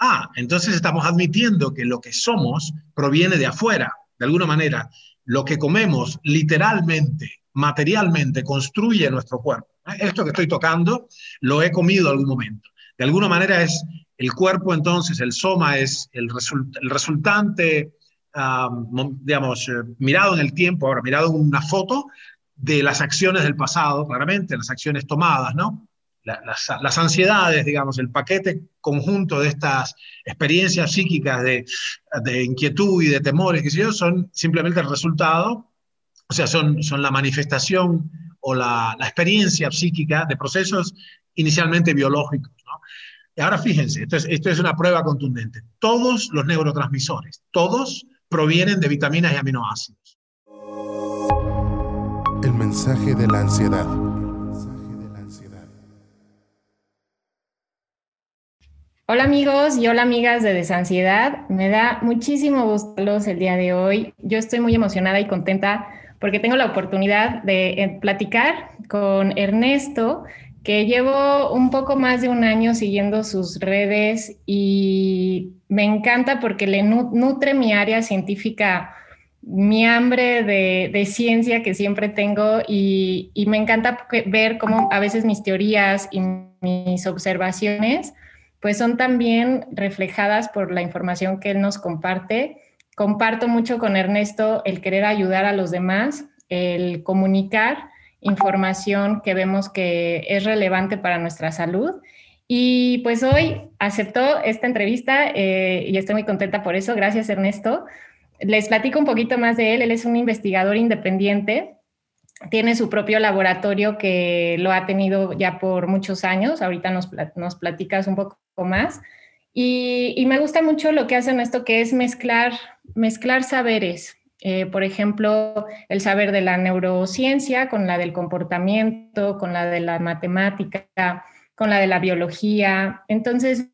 ah, entonces estamos admitiendo que lo que somos proviene de afuera, de alguna manera. Lo que comemos literalmente, materialmente, construye nuestro cuerpo. Esto que estoy tocando, lo he comido algún momento. De alguna manera es el cuerpo, entonces, el soma es el, el resultante, digamos, eh, mirado en el tiempo, ahora mirado en una foto de las acciones del pasado, claramente, las acciones tomadas, ¿no? Las, ansiedades, digamos, el paquete conjunto de estas experiencias psíquicas de, inquietud y de temores, que yo, son simplemente el resultado, o sea, son, son la manifestación o la, experiencia psíquica de procesos inicialmente biológicos. Y ahora fíjense, esto es, esto es una prueba contundente. Todos los neurotransmisores, todos provienen de vitaminas y aminoácidos. El mensaje de la ansiedad. Hola amigos y hola amigas de Desansiedad. Me da muchísimo gusto el día de hoy. Yo estoy muy emocionada y contenta porque tengo la oportunidad de eh, platicar con Ernesto, que llevo un poco más de un año siguiendo sus redes y me encanta porque le nutre mi área científica, mi hambre de, ciencia que siempre tengo y me encanta ver cómo a veces mis teorías y mis observaciones pues son también reflejadas por la información que él nos comparte. Comparto mucho con Ernesto el querer ayudar a los demás, el comunicar información que vemos que es relevante para nuestra salud. Y pues hoy aceptó esta entrevista eh, y estoy muy contenta por eso. Gracias, Ernesto. Les platico un poquito más de él. Él es un investigador independiente tiene su propio laboratorio que lo ha tenido ya por muchos años. Ahorita nos, nos platicas un poco más. Y, me gusta mucho lo que hacen esto, que es mezclar, mezclar saberes. Eh, por ejemplo, el saber de la neurociencia con la del comportamiento, con la de la matemática, con la de la biología. Entonces,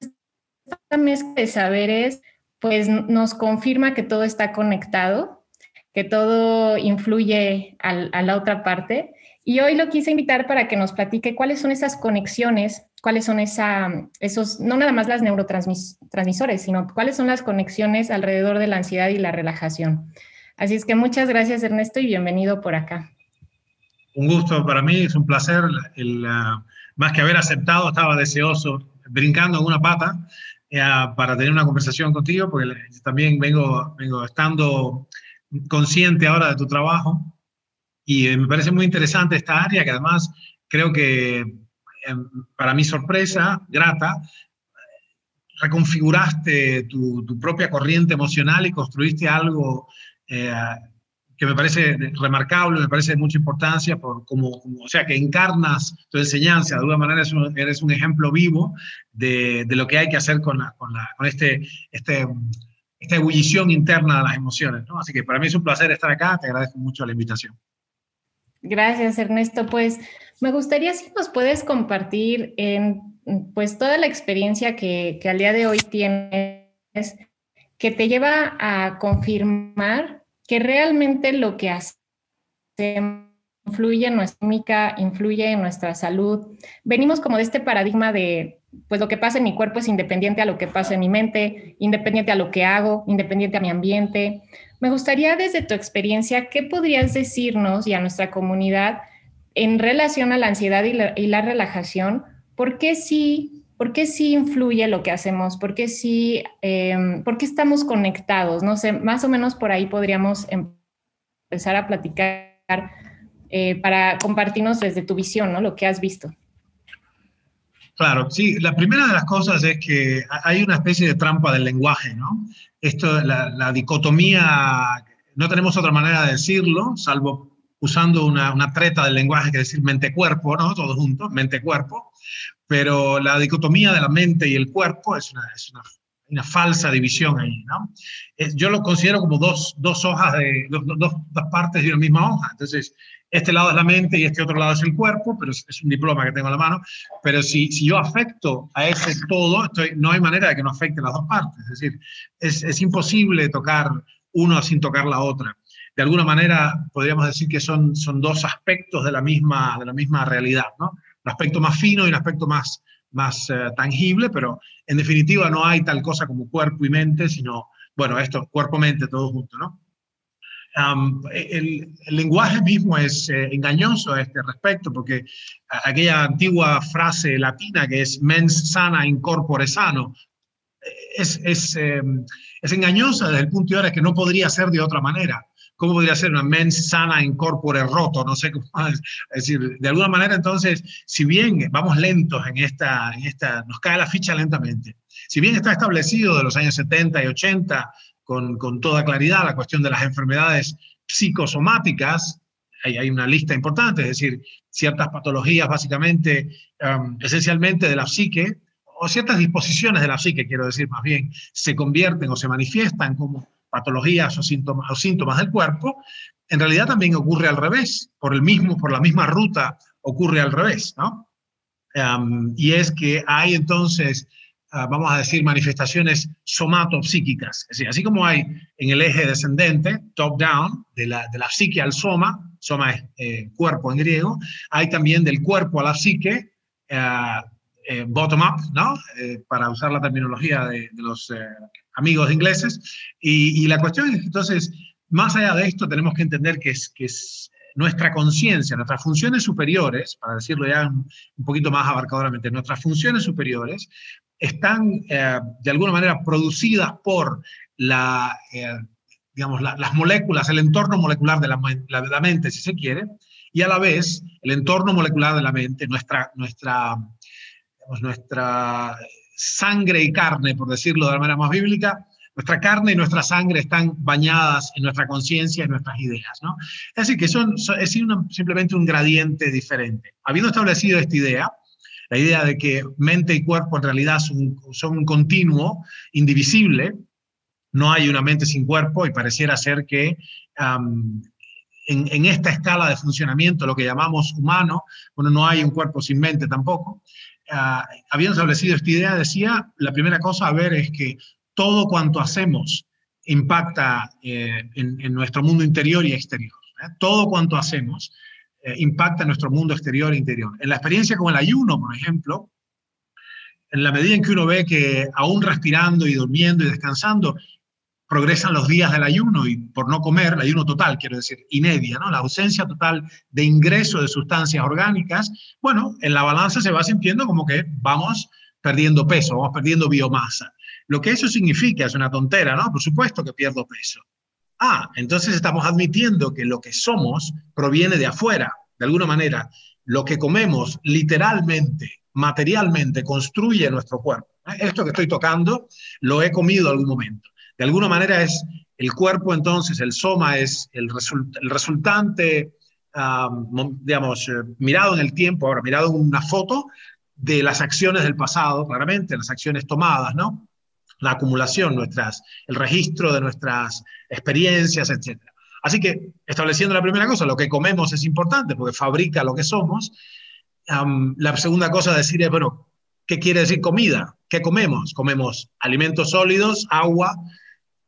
esta mezcla de saberes pues nos confirma que todo está conectado, que todo influye a la otra parte. Y hoy lo quise invitar para que nos platique cuáles son esas conexiones cuáles son esa, esos, no nada más las neurotransmisores, sino cuáles son las conexiones alrededor de la ansiedad y la relajación. Así es que muchas gracias Ernesto y bienvenido por acá. Un gusto para mí, es un placer. El, más que haber aceptado, estaba deseoso, brincando en una pata eh, para tener una conversación contigo, porque también vengo, vengo estando consciente ahora de tu trabajo. Y eh, me parece muy interesante esta área que además creo que para mi sorpresa, grata, reconfiguraste tu, propia corriente emocional y construiste algo eh, que me parece remarcable, me parece de mucha importancia, por como, o sea, que encarnas tu enseñanza, de alguna manera eres un, ejemplo vivo de, de, lo que hay que hacer con, con este, este, esta ebullición interna de las emociones. ¿no? Así que para mí es un placer estar acá, te agradezco mucho la invitación. Gracias, Ernesto. Pues me gustaría si nos puedes compartir en pues toda la experiencia que, que al día de hoy tienes, que te lleva a confirmar que realmente lo que hacemos influye en nuestra química, influye en nuestra salud. Venimos como de este paradigma de, pues lo que pasa en mi cuerpo es independiente a lo que pasa en mi mente, independiente a lo que hago, independiente a mi ambiente. Me gustaría desde tu experiencia, ¿qué podrías decirnos y a nuestra comunidad en relación a la ansiedad y la, relajación? ¿Por qué sí, por qué sí influye lo que hacemos? ¿Por qué sí, em, por qué estamos conectados? No sé, más o menos por ahí podríamos empezar a platicar eh, para compartirnos desde tu visión, ¿no? Lo que has visto. Claro, sí, la primera de las cosas es que hay una especie de trampa del lenguaje, ¿no? Esto, la, la dicotomía, no tenemos otra manera de decirlo, salvo usando una, una treta del lenguaje que decir mente-cuerpo, ¿no? Todos juntos, mente-cuerpo, pero la dicotomía de la mente y el cuerpo es es una, una falsa división ahí, ¿no? Yo lo considero como dos, dos hojas de, dos, dos, dos partes de una misma hoja, entonces este lado es la mente y este otro lado es el cuerpo, pero es, un diploma que tengo en la mano, pero si, si yo afecto a ese todo, estoy, no hay manera de que no afecte las dos partes, es decir, es, es imposible tocar uno sin tocar la otra. De alguna manera podríamos decir que son, son dos aspectos de la misma, de la misma realidad, ¿no? Un aspecto más fino y un aspecto más, más eh, tangible, pero en definitiva no hay tal cosa como cuerpo y mente, sino, bueno, esto, cuerpo-mente, todo junto, ¿no? el, lenguaje mismo es eh, engañoso a este respecto, porque aquella antigua frase latina que es mens sana in corpore sano, es, es, em, es engañosa desde el punto de vista que no podría ser de otra manera. ¿Cómo podría ser una mens sana in corpore roto? No sé cómo. Es decir, de alguna manera, entonces, si bien vamos lentos en esta, en esta, nos cae la ficha lentamente. Si bien está establecido de los años 70 y 80 con, con toda claridad la cuestión de las enfermedades psicosomáticas, hay, hay, una lista importante, es decir, ciertas patologías básicamente, um, esencialmente de la psique, o ciertas disposiciones de la psique, quiero decir más bien, se convierten o se manifiestan como patologías o síntomas, o síntomas del cuerpo, en realidad también ocurre al revés, por, el mismo, por la misma ruta ocurre al revés, ¿no? y es que hay entonces, uh, vamos a decir, manifestaciones somatopsíquicas, es decir, así como hay en el eje descendente, top-down, de la, de la psique al soma, soma es eh, cuerpo en griego, hay también del cuerpo a la psique, uh, eh, bottom-up, ¿no? Eh, para usar la terminología de, de los eh, amigos ingleses. Y, la cuestión es entonces, más allá de esto, tenemos que entender que es, que es nuestra conciencia, nuestras funciones superiores, para decirlo ya un, poquito más abarcadoramente, nuestras funciones superiores están de alguna manera producidas por la, digamos, la, las moléculas, el entorno molecular de la, mente, si se quiere, y a la vez el entorno molecular de la mente, nuestra, nuestra digamos, nuestra sangre y carne, por decirlo de la manera más bíblica, nuestra carne y nuestra sangre están bañadas en nuestra conciencia y nuestras ideas. ¿no? Es decir, que son, es simplemente un gradiente diferente. Habiendo establecido esta idea, la idea de que mente y cuerpo en realidad son, son un continuo indivisible, no hay una mente sin cuerpo y pareciera ser que en, en, esta escala de funcionamiento, lo que llamamos humano, bueno, no hay un cuerpo sin mente tampoco, uh, habiendo establecido esta idea, decía, la primera cosa a ver es que todo cuanto hacemos impacta eh, en, nuestro mundo interior y exterior. ¿eh? Todo cuanto hacemos impacta en nuestro mundo exterior e interior. En la experiencia con el ayuno, por ejemplo, en la medida en que uno ve que aún respirando y durmiendo y descansando, progresan los días del ayuno y por no comer, el ayuno total, quiero decir, inedia, ¿no? La ausencia total de ingreso de sustancias orgánicas, bueno, en la balanza se va sintiendo como que vamos perdiendo peso, vamos perdiendo biomasa. Lo que eso significa es una tontera, ¿no? Por supuesto que pierdo peso. Ah, entonces estamos admitiendo que lo que somos proviene de afuera, de alguna manera. Lo que comemos literalmente, materialmente, construye nuestro cuerpo. Esto que estoy tocando, lo he comido algún momento de alguna manera es el cuerpo, entonces, el soma es el, result, el resultante, digamos, eh, mirado en el tiempo, ahora mirado en una foto de las acciones del pasado, claramente, las acciones tomadas, ¿no? La acumulación, nuestras, el registro de nuestras experiencias, etc. Así que, estableciendo la primera cosa, lo que comemos es importante porque fabrica lo que somos. Um, la segunda cosa a decir es, bueno, ¿qué quiere decir comida? ¿Qué comemos? Comemos alimentos sólidos, agua,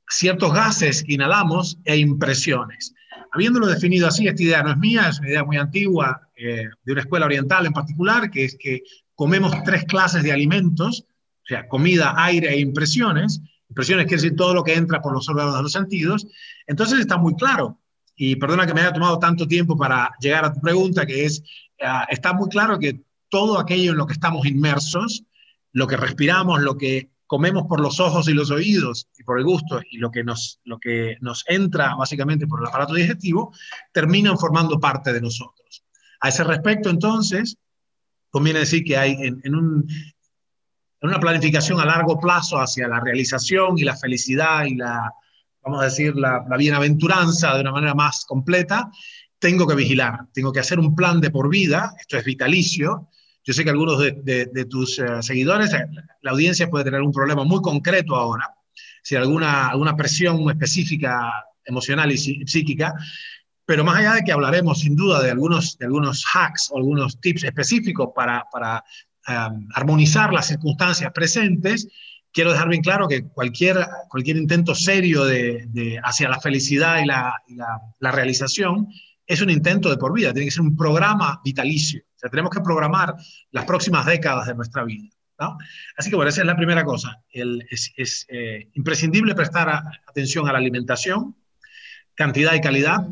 ciertos gases que inhalamos e impresiones. Habiéndolo definido así, esta idea no es mía, es una idea muy antigua eh, de una escuela oriental en particular, que es que comemos tres clases de alimentos, o sea, comida, aire e impresiones. Impresiones quiere decir todo lo que entra por los órganos de los sentidos. Entonces está muy claro, y perdona que me haya tomado tanto tiempo para llegar a tu pregunta, que es, uh, está muy claro que todo aquello en lo que estamos inmersos, lo que respiramos, lo que comemos por los ojos y los oídos y por el gusto y lo que nos, lo que nos entra básicamente por el aparato digestivo, terminan formando parte de nosotros. A ese respecto, entonces, conviene decir que hay en, en, un, en una planificación a largo plazo hacia la realización y la felicidad y la, vamos a decir, la, la bienaventuranza de una manera más completa, tengo que vigilar, tengo que hacer un plan de por vida, esto es vitalicio, yo sé que algunos de, de, de tus uh, seguidores, eh, la audiencia puede tener un problema muy concreto ahora, si alguna, alguna presión específica emocional y psíquica, pero más allá de que hablaremos sin duda de algunos, de algunos hacks o algunos tips específicos para, para um, armonizar las circunstancias presentes, quiero dejar bien claro que cualquier, cualquier intento serio de, de hacia la felicidad y, la, y la, la realización es un intento de por vida, tiene que ser un programa vitalicio. O sea, tenemos que programar las próximas décadas de nuestra vida. ¿no? Así que bueno, esa es la primera cosa. es, eh, imprescindible prestar atención a la alimentación, cantidad y calidad.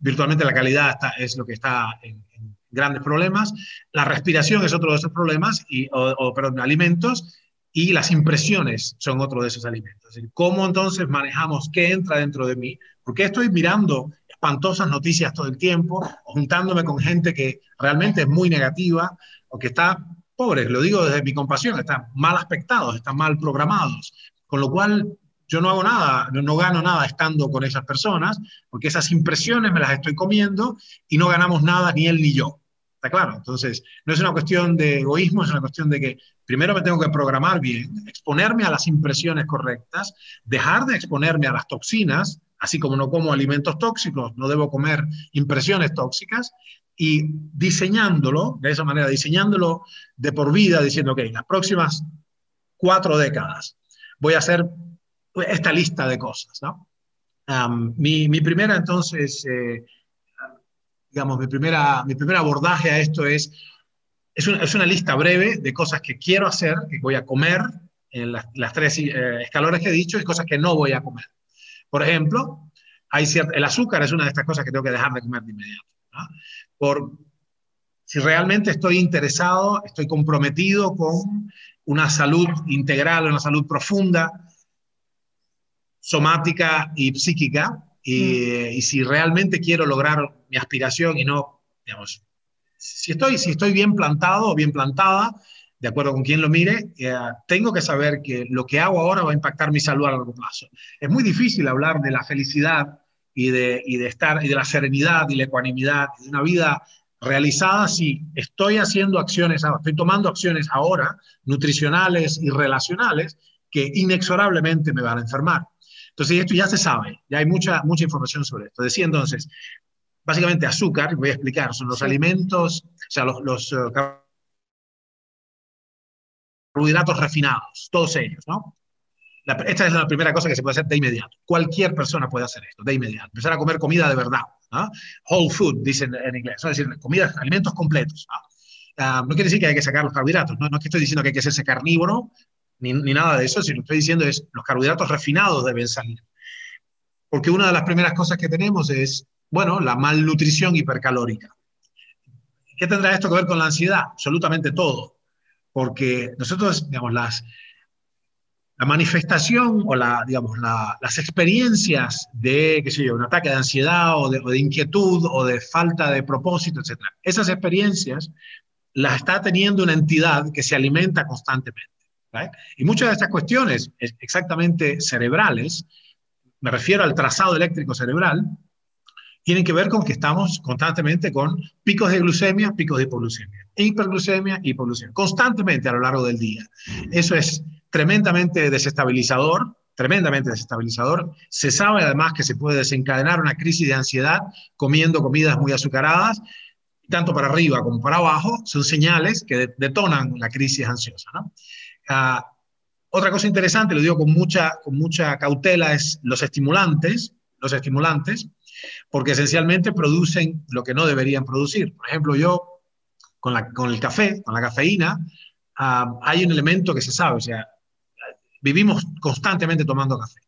Virtualmente la calidad es lo que está en, grandes problemas. La respiración es otro de esos problemas, y, o, perdón, alimentos, y las impresiones son otro de esos alimentos. ¿Cómo entonces manejamos qué entra dentro de mí? Porque estoy mirando espantosas noticias todo el tiempo, o juntándome con gente que realmente es muy negativa o que está pobre, lo digo desde mi compasión, están mal aspectados, están mal programados, con lo cual yo no hago nada, no, gano nada estando con esas personas, porque esas impresiones me las estoy comiendo y no ganamos nada ni él ni yo. ¿Está claro? Entonces, no es una cuestión de egoísmo, es una cuestión de que primero me tengo que programar bien, exponerme a las impresiones correctas, dejar de exponerme a las toxinas, así como no como alimentos tóxicos, no debo comer impresiones tóxicas, y diseñándolo, de esa manera, diseñándolo de por vida, diciendo, ok, las próximas cuatro décadas voy a hacer esta lista de cosas, ¿no? mi, primera, entonces, eh, digamos, mi, primera, mi primer abordaje a esto es, es una, lista breve de cosas que quiero hacer, que voy a comer en las, las tres eh, escalones que he dicho, y cosas que no voy a comer. Por ejemplo, hay el azúcar es una de estas cosas que tengo que dejar de comer de inmediato. Por si realmente estoy interesado, estoy comprometido con una salud integral, una salud profunda, somática y psíquica, y, mm. si realmente quiero lograr mi aspiración y no, digamos, si estoy, si estoy bien plantado o bien plantada, de acuerdo con quien lo mire, eh, tengo que saber que lo que hago ahora va a impactar mi salud a largo plazo. Es muy difícil hablar de la felicidad y de, y de estar y de la serenidad y la ecuanimidad de una vida realizada si estoy haciendo acciones, estoy tomando acciones ahora nutricionales y relacionales que inexorablemente me van a enfermar. Entonces, esto ya se sabe, ya hay mucha, mucha información sobre esto. Decía entonces, básicamente azúcar, voy a explicar, son los alimentos, o sea, los, los uh, carbohidratos refinados, todos ellos, ¿no? esta es la primera cosa que se puede hacer de inmediato. Cualquier persona puede hacer esto, de inmediato. Empezar a comer comida de verdad. Whole food, dicen en inglés. Es decir, comida, alimentos completos. No quiere decir que hay que sacar los carbohidratos. ¿no? no es que estoy diciendo que hay que hacerse carnívoro, ni, ni nada de eso, sino que estoy diciendo es los carbohidratos refinados deben salir. Porque una de las primeras cosas que tenemos es, bueno, la malnutrición hipercalórica. ¿Qué tendrá esto que ver con la ansiedad? Absolutamente todo. Porque nosotros, digamos, las, la manifestación o la, digamos, las experiencias de, qué sé yo, un ataque de ansiedad o de, inquietud o de falta de propósito, etc. Esas experiencias las está teniendo una entidad que se alimenta constantemente. Y muchas de estas cuestiones exactamente cerebrales, me refiero al trazado eléctrico cerebral, tienen que ver con que estamos constantemente con picos de glucemia, picos de hipoglucemia, hiperglucemia, hipoglucemia, constantemente a lo largo del día. Eso es tremendamente desestabilizador, tremendamente desestabilizador. Se sabe además que se puede desencadenar una crisis de ansiedad comiendo comidas muy azucaradas, tanto para arriba como para abajo, son señales que detonan la crisis ansiosa. Ah, otra cosa interesante, lo digo con mucha, con mucha cautela, es los estimulantes, los estimulantes, porque esencialmente producen lo que no deberían producir. Por ejemplo, yo con, la, con el café, con la cafeína, ah, hay un elemento que se sabe, o sea, vivimos constantemente tomando café.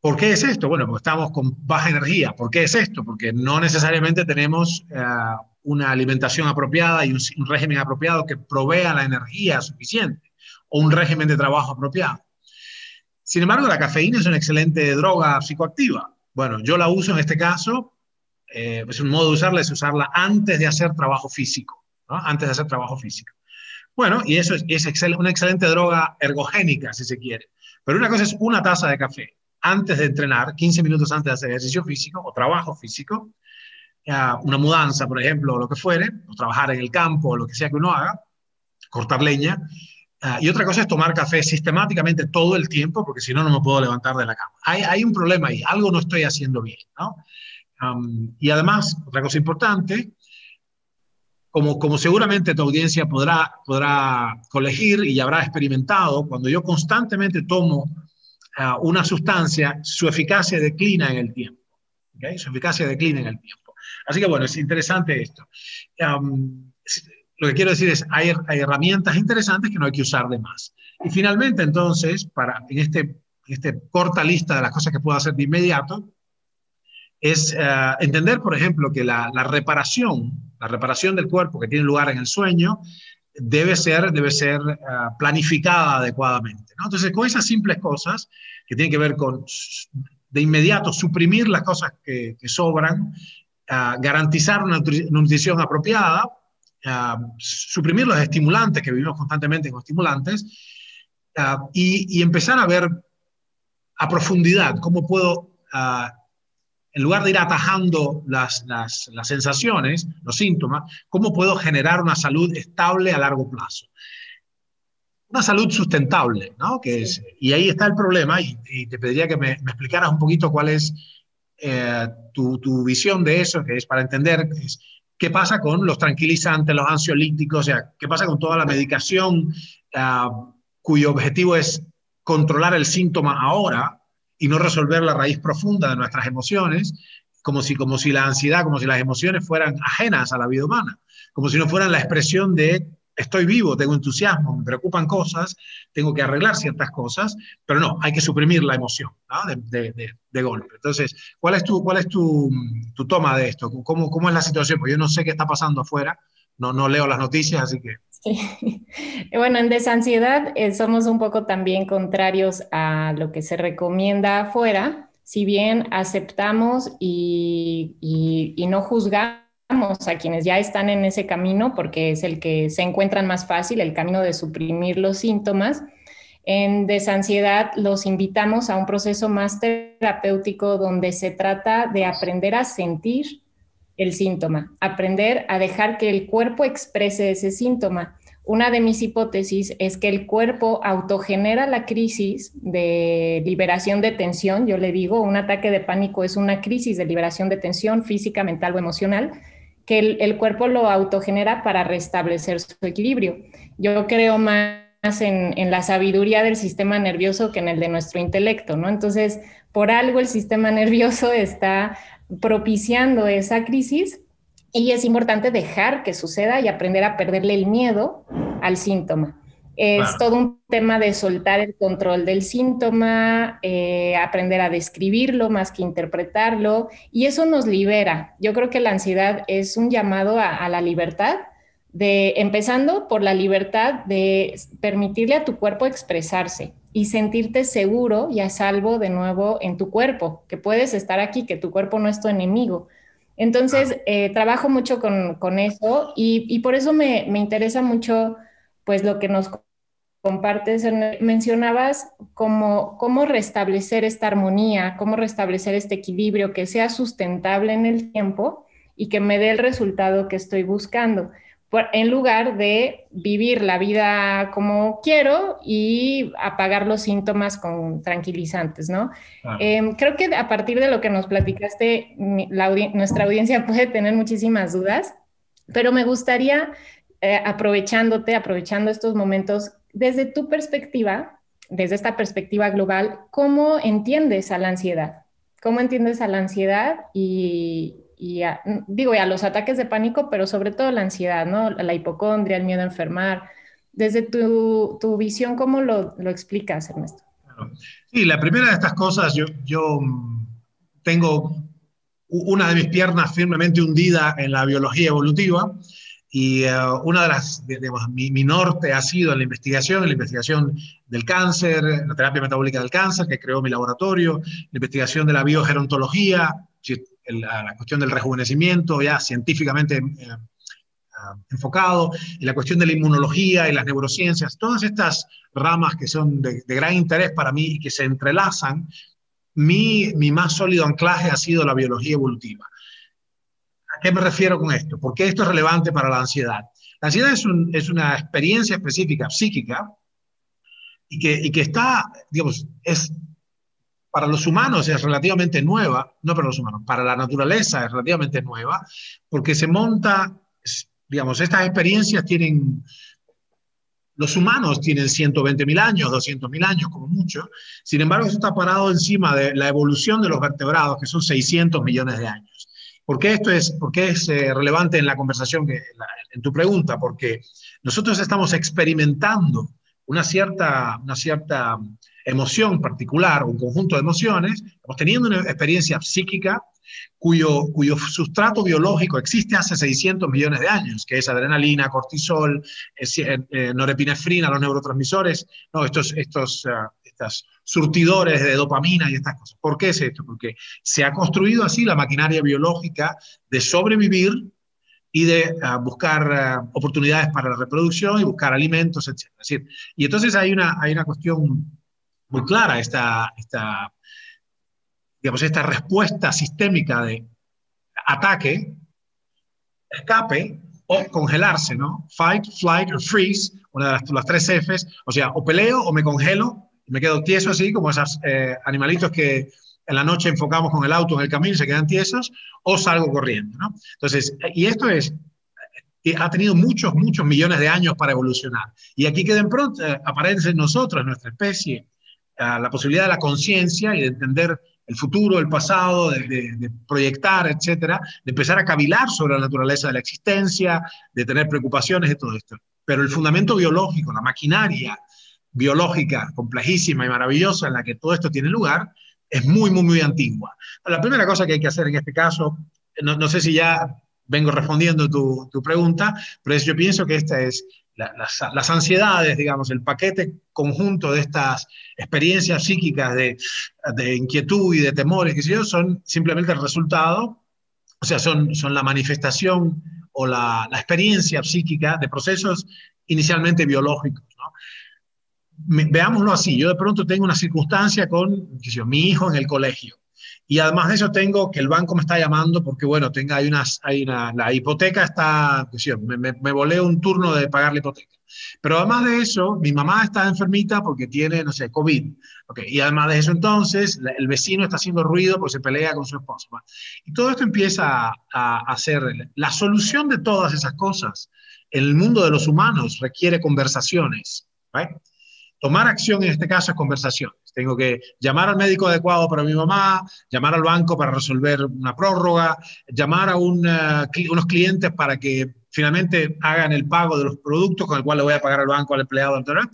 ¿Por qué es esto? Bueno, porque estamos con baja energía. ¿Por qué es esto? Porque no necesariamente tenemos eh, una alimentación apropiada y un, régimen apropiado que provea la energía suficiente o un régimen de trabajo apropiado. Sin embargo, la cafeína es una excelente droga psicoactiva. Bueno, yo la uso en este caso, eh, es un modo de usarla es usarla antes de hacer trabajo físico, antes de hacer trabajo físico. Bueno, y eso es, una excelente droga ergogénica, si se quiere. Pero una cosa es una taza de café antes de entrenar, 15 minutos antes de hacer ejercicio físico o trabajo físico, una mudanza, por ejemplo, o lo que fuere, o trabajar en el campo, o lo que sea que uno haga, cortar leña. Ah, y otra cosa es tomar café sistemáticamente todo el tiempo, porque si no, no me puedo levantar de la cama. Hay, un problema ahí, algo no estoy haciendo bien. Y además, otra cosa importante, como, seguramente tu audiencia podrá, podrá colegir y habrá experimentado, cuando yo constantemente tomo ah, una sustancia, su eficacia declina en el tiempo. Su eficacia declina en el tiempo. Así que bueno, es interesante esto. lo que quiero decir es, hay, hay, herramientas interesantes que no hay que usar de más. Y finalmente, entonces, para, en este, este corta lista de las cosas que puedo hacer de inmediato, es eh, entender, por ejemplo, que la, la, reparación, la reparación del cuerpo que tiene lugar en el sueño, debe ser, debe ser uh, planificada adecuadamente. ¿no? Entonces, con esas simples cosas que tienen que ver con de inmediato suprimir las cosas que, sobran, uh, garantizar una nutrición apropiada, suprimir los estimulantes que vivimos constantemente con estimulantes y, empezar a ver a profundidad cómo puedo en lugar de ir atajando las, las, las, sensaciones, los síntomas, ¿cómo puedo generar una salud estable a largo plazo? Una salud sustentable, ¿no? Que es, y ahí está el problema, y, y te pediría que me, me, explicaras un poquito cuál es eh, tu, tu, visión de eso, que es para entender es, qué pasa con los tranquilizantes, los ansiolíticos, o sea, qué pasa con toda la medicación uh, cuyo objetivo es controlar el síntoma ahora, y no resolver la raíz profunda de nuestras emociones, como si, como si la ansiedad, como si las emociones fueran ajenas a la vida humana, como si no fueran la expresión de estoy vivo, tengo entusiasmo, me preocupan cosas, tengo que arreglar ciertas cosas, pero no, hay que suprimir la emoción ¿no? de, de, de, de, golpe. Entonces, ¿cuál es, tu, cuál es tu, tu toma de esto? ¿Cómo, ¿Cómo, es la situación? Porque yo no sé qué está pasando afuera, no, no leo las noticias, así que... Bueno, en desansiedad eh, somos un poco también contrarios a lo que se recomienda afuera, si bien aceptamos y, y, y, no juzgamos a quienes ya están en ese camino, porque es el que se encuentran más fácil, el camino de suprimir los síntomas. En desansiedad los invitamos a un proceso más terapéutico donde se trata de aprender a sentir el síntoma, aprender a dejar que el cuerpo exprese ese síntoma. Una de mis hipótesis es que el cuerpo autogenera la crisis de liberación de tensión. Yo le digo, un ataque de pánico es una crisis de liberación de tensión física, mental o emocional, que el, el cuerpo lo autogenera para restablecer su equilibrio. Yo creo más en, en, la sabiduría del sistema nervioso que en el de nuestro intelecto, ¿no? Entonces, por algo el sistema nervioso está propiciando esa crisis y es importante dejar que suceda y aprender a perderle el miedo al síntoma. Es wow. todo un tema de soltar el control del síntoma, eh, aprender a describirlo más que interpretarlo, y eso nos libera. Yo creo que la ansiedad es un llamado a, a la libertad, de, empezando por la libertad de permitirle a tu cuerpo expresarse, y sentirte seguro y a salvo de nuevo en tu cuerpo, que puedes estar aquí, que tu cuerpo no es tu enemigo. Entonces, eh, trabajo mucho con, con eso y, y, por eso me, me, interesa mucho, pues, lo que nos compartes. Mencionabas cómo, cómo restablecer esta armonía, cómo restablecer este equilibrio que sea sustentable en el tiempo y que me dé el resultado que estoy buscando en lugar de vivir la vida como quiero y apagar los síntomas con tranquilizantes, ¿no? Ah. Eh, creo que a partir de lo que nos platicaste, la audi nuestra audiencia puede tener muchísimas dudas, pero me gustaría, eh, aprovechándote, aprovechando estos momentos, desde tu perspectiva, desde esta perspectiva global, ¿cómo entiendes a la ansiedad? ¿Cómo entiendes a la ansiedad y, y a, digo, y a los ataques de pánico, pero sobre todo la ansiedad, ¿no? La hipocondria, el miedo a enfermar. Desde tu, tu visión, ¿cómo lo, lo explicas, Ernesto? Sí, la primera de estas cosas, yo, yo tengo una de mis piernas firmemente hundida en la biología evolutiva y uh, una de las, digamos, mi, mi, norte ha sido en la investigación, en la investigación del cáncer, la terapia metabólica del cáncer, que creó mi laboratorio, la investigación de la biogerontología, la, la cuestión del rejuvenecimiento ya científicamente eh, uh, enfocado, y la cuestión de la inmunología y las neurociencias, todas estas ramas que son de, de gran interés para mí y que se entrelazan, mi, mi, más sólido anclaje ha sido la biología evolutiva. ¿A qué me refiero con esto? ¿Por qué esto es relevante para la ansiedad? La ansiedad es, un, es una experiencia específica psíquica y que, y que está, digamos, es para los humanos es relativamente nueva, no para los humanos, para la naturaleza es relativamente nueva, porque se monta, digamos, estas experiencias tienen Los humanos tienen 120.000 años, 200.000 años como mucho. Sin embargo, eso está parado encima de la evolución de los vertebrados, que son 600 millones de años. ¿Por qué esto es, por qué es eh, relevante en la conversación, que, en tu pregunta? Porque nosotros estamos experimentando una cierta, una cierta emoción particular, un conjunto de emociones, estamos teniendo una experiencia psíquica cuyo, cuyo sustrato biológico existe hace 600 millones de años, que es adrenalina, cortisol, eh, eh, norepinefrina, los neurotransmisores, no, estos, estos, uh, surtidores de dopamina y estas cosas. ¿Por qué es esto? Porque se ha construido así la maquinaria biológica de sobrevivir y de uh, buscar uh, oportunidades para la reproducción y buscar alimentos, etc. decir, y entonces hay una, hay una cuestión muy clara, esta, esta digamos, esta respuesta sistémica de ataque, escape o congelarse, ¿no? Fight, flight or freeze, una de las, las tres Fs, o sea, o peleo o me congelo me quedo tieso así, como esos eh, animalitos que en la noche enfocamos con el auto en el camino y se quedan tiesos, o salgo corriendo, ¿no? Entonces, y esto es, eh, ha tenido muchos, muchos millones de años para evolucionar. Y aquí que de pronto eh, aparece en nosotros, nuestra especie, la posibilidad de la conciencia y de entender el futuro, el pasado, de, proyectar, etcétera, de empezar a cavilar sobre la naturaleza de la existencia, de tener preocupaciones de todo esto. Pero el fundamento biológico, la maquinaria biológica complejísima y maravillosa en la que todo esto tiene lugar, es muy, muy, muy antigua. La primera cosa que hay que hacer en este caso, no, sé si ya vengo respondiendo tu, tu pregunta, pero yo pienso que esta es las, ansiedades, digamos, el paquete conjunto de estas experiencias psíquicas de, inquietud y de temores, que yo, son simplemente el resultado, o sea, son, la manifestación o la, experiencia psíquica de procesos inicialmente biológicos. veámoslo así, yo de pronto tengo una circunstancia con mi hijo en el colegio y además de eso tengo que el banco me está llamando porque, bueno, tenga, hay unas, hay una, la hipoteca está, me, me, me volé un turno de pagar la hipoteca. Pero además de eso, mi mamá está enfermita porque tiene, no sé, COVID. Y además de eso, entonces, el vecino está haciendo ruido porque se pelea con su esposo. Y todo esto empieza a, ser la solución de todas esas cosas. El mundo de los humanos requiere conversaciones. Tomar acción en este caso es conversaciones. Tengo que llamar al médico adecuado para mi mamá, llamar al banco para resolver una prórroga, llamar a unos clientes para que finalmente hagan el pago de los productos con el cual le voy a pagar al banco, al empleado, etc.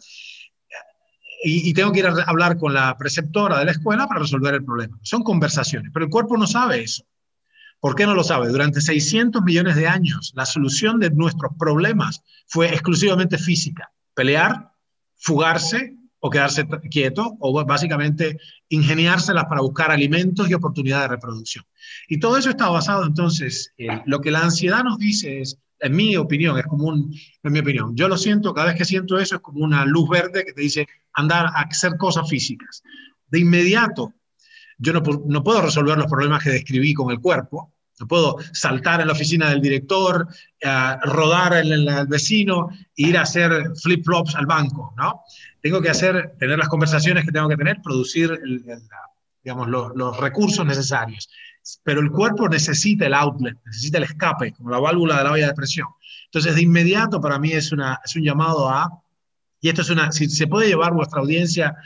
Y, y, tengo que ir a hablar con la preceptora de la escuela para resolver el problema. Son conversaciones, pero el cuerpo no sabe eso. ¿Por qué no lo sabe? Durante 600 millones de años, la solución de nuestros problemas fue exclusivamente física. Pelear, fugarse o quedarse quieto o básicamente ingeniárselas para buscar alimentos y oportunidades de reproducción. Y todo eso está basado entonces, en lo que la ansiedad nos dice es, en mi opinión, es como en mi opinión, yo lo siento, cada vez que siento eso es como una luz verde que te dice andar a hacer cosas físicas. De inmediato, yo no, no puedo resolver los problemas que describí con el cuerpo, no puedo saltar en la oficina del director, eh, rodar en el, vecino e ir a hacer flip-flops al banco, ¿no? Tengo que hacer, tener las conversaciones que tengo que tener, producir, digamos, los recursos necesarios. Pero el cuerpo necesita el outlet, necesita el escape, como la válvula de la olla de presión. Entonces, de inmediato para mí es, una, es un llamado a, y esto es una, si se puede llevar vuestra audiencia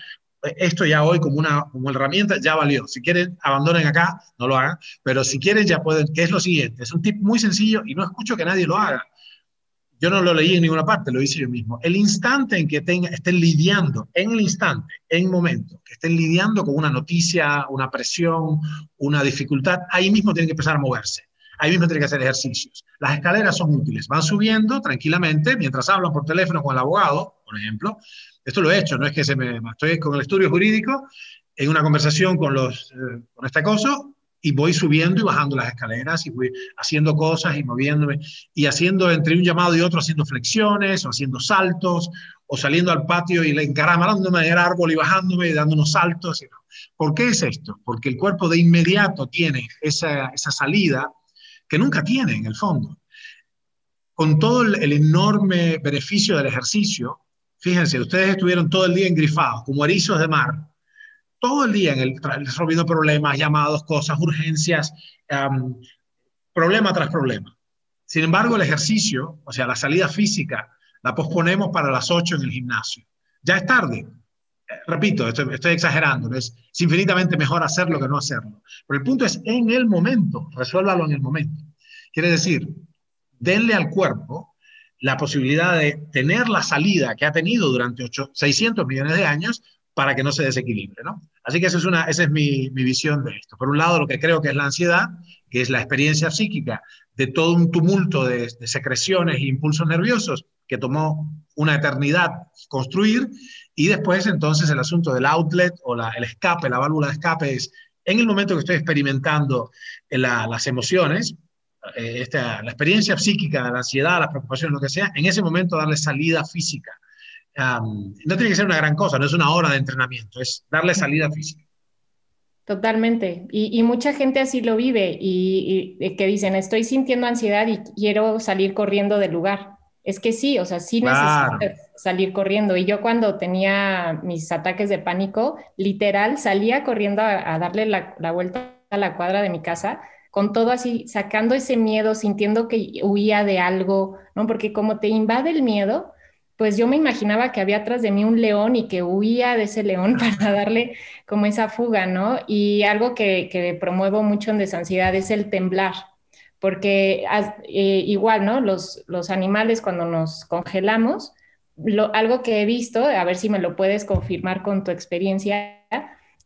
esto ya hoy como una como herramienta ya valió. Si quieren, abandonen acá, no lo hagan, pero si quieren ya pueden, que es lo siguiente, es un tip muy sencillo y no escucho que nadie lo haga. Yo no lo leí en ninguna parte, lo hice yo mismo. El instante en que tenga, estén lidiando, en el instante, en momento, que estén lidiando con una noticia, una presión, una dificultad, ahí mismo tienen que empezar a moverse. Ahí mismo tienen que hacer ejercicios. Las escaleras son útiles. Van subiendo tranquilamente mientras hablan por teléfono con el abogado, por ejemplo, esto lo he hecho, no es que se me... Estoy con el estudio jurídico en una conversación con, los, eh, con este acoso y voy subiendo y bajando las escaleras y voy haciendo cosas y moviéndome y haciendo entre un llamado y otro, haciendo flexiones o haciendo saltos o saliendo al patio y encaramándome en el árbol y bajándome y dando unos saltos. ¿Por qué es esto? Porque el cuerpo de inmediato tiene esa, esa salida que nunca tiene en el fondo. Con todo el, el enorme beneficio del ejercicio, Fíjense, ustedes estuvieron todo el día engrifados, como erizos de mar, todo el día en el, resolviendo problemas, llamados, cosas, urgencias, problema tras problema. Sin embargo, el ejercicio, o sea, la salida física, la posponemos para las 8 en el gimnasio. Ya es tarde. Repito, estoy, estoy exagerando, es, es infinitamente mejor hacerlo que no hacerlo. Pero el punto es en el momento, resuélvalo en el momento. Quiere decir, denle al cuerpo la posibilidad de tener la salida que ha tenido durante 8, 600 millones de años para que no se desequilibre, ¿no? Así que esa es, una, esa es mi, mi, visión de esto. Por un lado, lo que creo que es la ansiedad, que es la experiencia psíquica de todo un tumulto de, de secreciones e impulsos nerviosos que tomó una eternidad construir, y después entonces el asunto del outlet o la, el escape, la válvula de escape es en el momento que estoy experimentando la, las emociones, eh, esta, la experiencia psíquica, la ansiedad, las preocupaciones, lo que sea, en ese momento darle salida física. Um, no tiene que ser una gran cosa, no es una hora de entrenamiento, es darle salida física. Totalmente. Y, y mucha gente así lo vive y, y, que dicen, estoy sintiendo ansiedad y quiero salir corriendo del lugar. Es que sí, o sea, sí claro. necesitas salir corriendo. Y yo cuando tenía mis ataques de pánico, literal, salía corriendo a, a darle la, la vuelta a la cuadra de mi casa con todo así, sacando ese miedo, sintiendo que huía de algo, ¿no? Porque como te invade el miedo, pues yo me imaginaba que había atrás de mí un león y que huía de ese león para darle como esa fuga, ¿no? Y algo que, que promuevo mucho en desansiedad es el temblar, porque eh, igual, ¿no? Los, los animales cuando nos congelamos, lo, algo que he visto, a ver si me lo puedes confirmar con tu experiencia,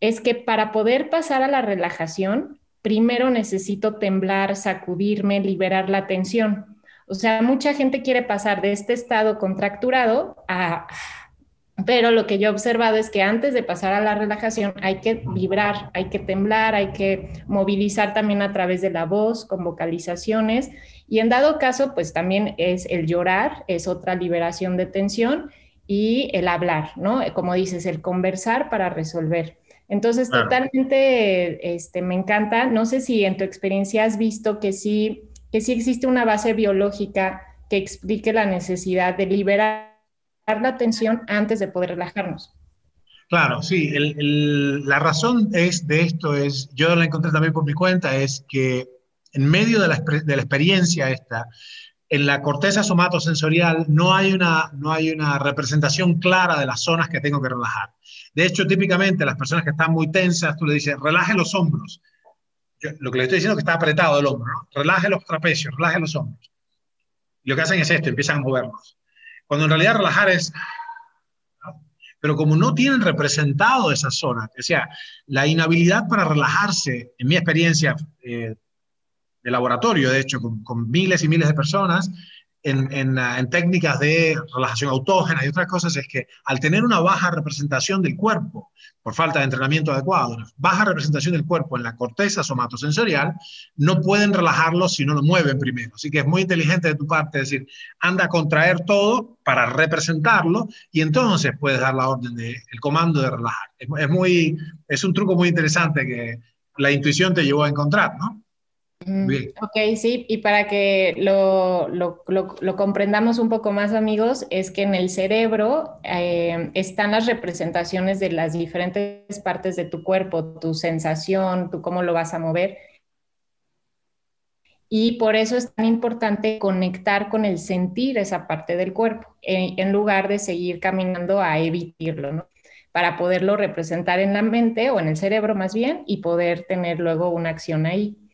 es que para poder pasar a la relajación, primero necesito temblar, sacudirme, liberar la tensión. O sea, mucha gente quiere pasar de este estado contracturado a... Pero lo que yo he observado es que antes de pasar a la relajación hay que vibrar, hay que temblar, hay que movilizar también a través de la voz, con vocalizaciones. Y en dado caso, pues también es el llorar, es otra liberación de tensión y el hablar, ¿no? Como dices, el conversar para resolver. Entonces, claro. totalmente este, me encanta. No sé si en tu experiencia has visto que sí, que sí existe una base biológica que explique la necesidad de liberar la tensión antes de poder relajarnos. Claro, sí. El, el, la razón es de esto es, yo la encontré también por mi cuenta, es que en medio de la, de la experiencia esta, en la corteza somatosensorial no hay, una, no hay una representación clara de las zonas que tengo que relajar. De hecho, típicamente las personas que están muy tensas, tú le dices, relaje los hombros. Lo que le estoy diciendo es que está apretado el hombro, ¿no? Relaje los trapecios, relaje los hombros. Y lo que hacen es esto, empiezan a moverlos. Cuando en realidad relajar es... Pero como no tienen representado esa zona, o sea, la inhabilidad para relajarse, en mi experiencia, eh, de laboratorio, de hecho, con, miles y miles de personas, en, en, en, técnicas de relajación autógena y otras cosas, es que al tener una baja representación del cuerpo, por falta de entrenamiento adecuado, baja representación del cuerpo en la corteza somatosensorial, no pueden relajarlo si no lo mueven primero. Así que es muy inteligente de tu parte decir, anda a contraer todo para representarlo y entonces puedes dar la orden de el comando de relajar. Es, es muy, es un truco muy interesante que la intuición te llevó a encontrar, ¿no? Bien. Ok, sí, y para que lo, lo, comprendamos un poco más, amigos, es que en el cerebro eh, están las representaciones de las diferentes partes de tu cuerpo, tu sensación, tú cómo lo vas a mover. Y por eso es tan importante conectar con el sentir esa parte del cuerpo, en, en lugar de seguir caminando a evitarlo, ¿no? Para poderlo representar en la mente o en el cerebro más bien y poder tener luego una acción ahí.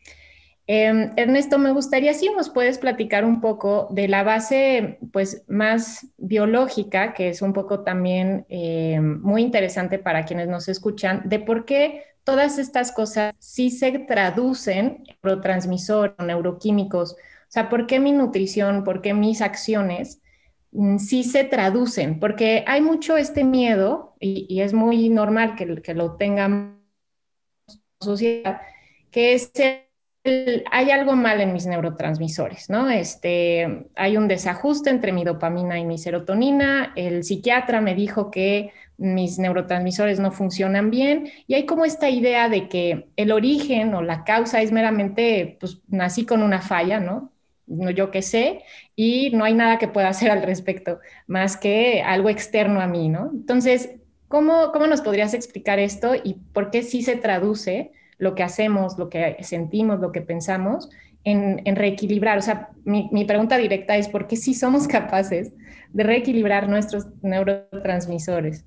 Eh, Ernesto, me gustaría si nos puedes platicar un poco de la base pues, más biológica, que es un poco también eh, muy interesante para quienes nos escuchan, de por qué todas estas cosas sí se traducen en neurotransmisores, neuroquímicos. O sea, ¿por qué mi nutrición, por qué mis acciones mm, sí se traducen? Porque hay mucho este miedo, y, es muy normal que, que lo tengamos sociedad, que es el hay algo mal en mis neurotransmisores, ¿no? Este, hay un desajuste entre mi dopamina y mi serotonina. El psiquiatra me dijo que mis neurotransmisores no funcionan bien y hay como esta idea de que el origen o la causa es meramente, pues nací con una falla, ¿no? No yo qué sé, y no hay nada que pueda hacer al respecto, más que algo externo a mí, ¿no? Entonces, ¿cómo, cómo nos podrías explicar esto y por qué sí se traduce? Lo que hacemos, lo que sentimos, lo que pensamos en, reequilibrar? O sea, mi, pregunta directa es, ¿por qué sí somos capaces de reequilibrar nuestros neurotransmisores?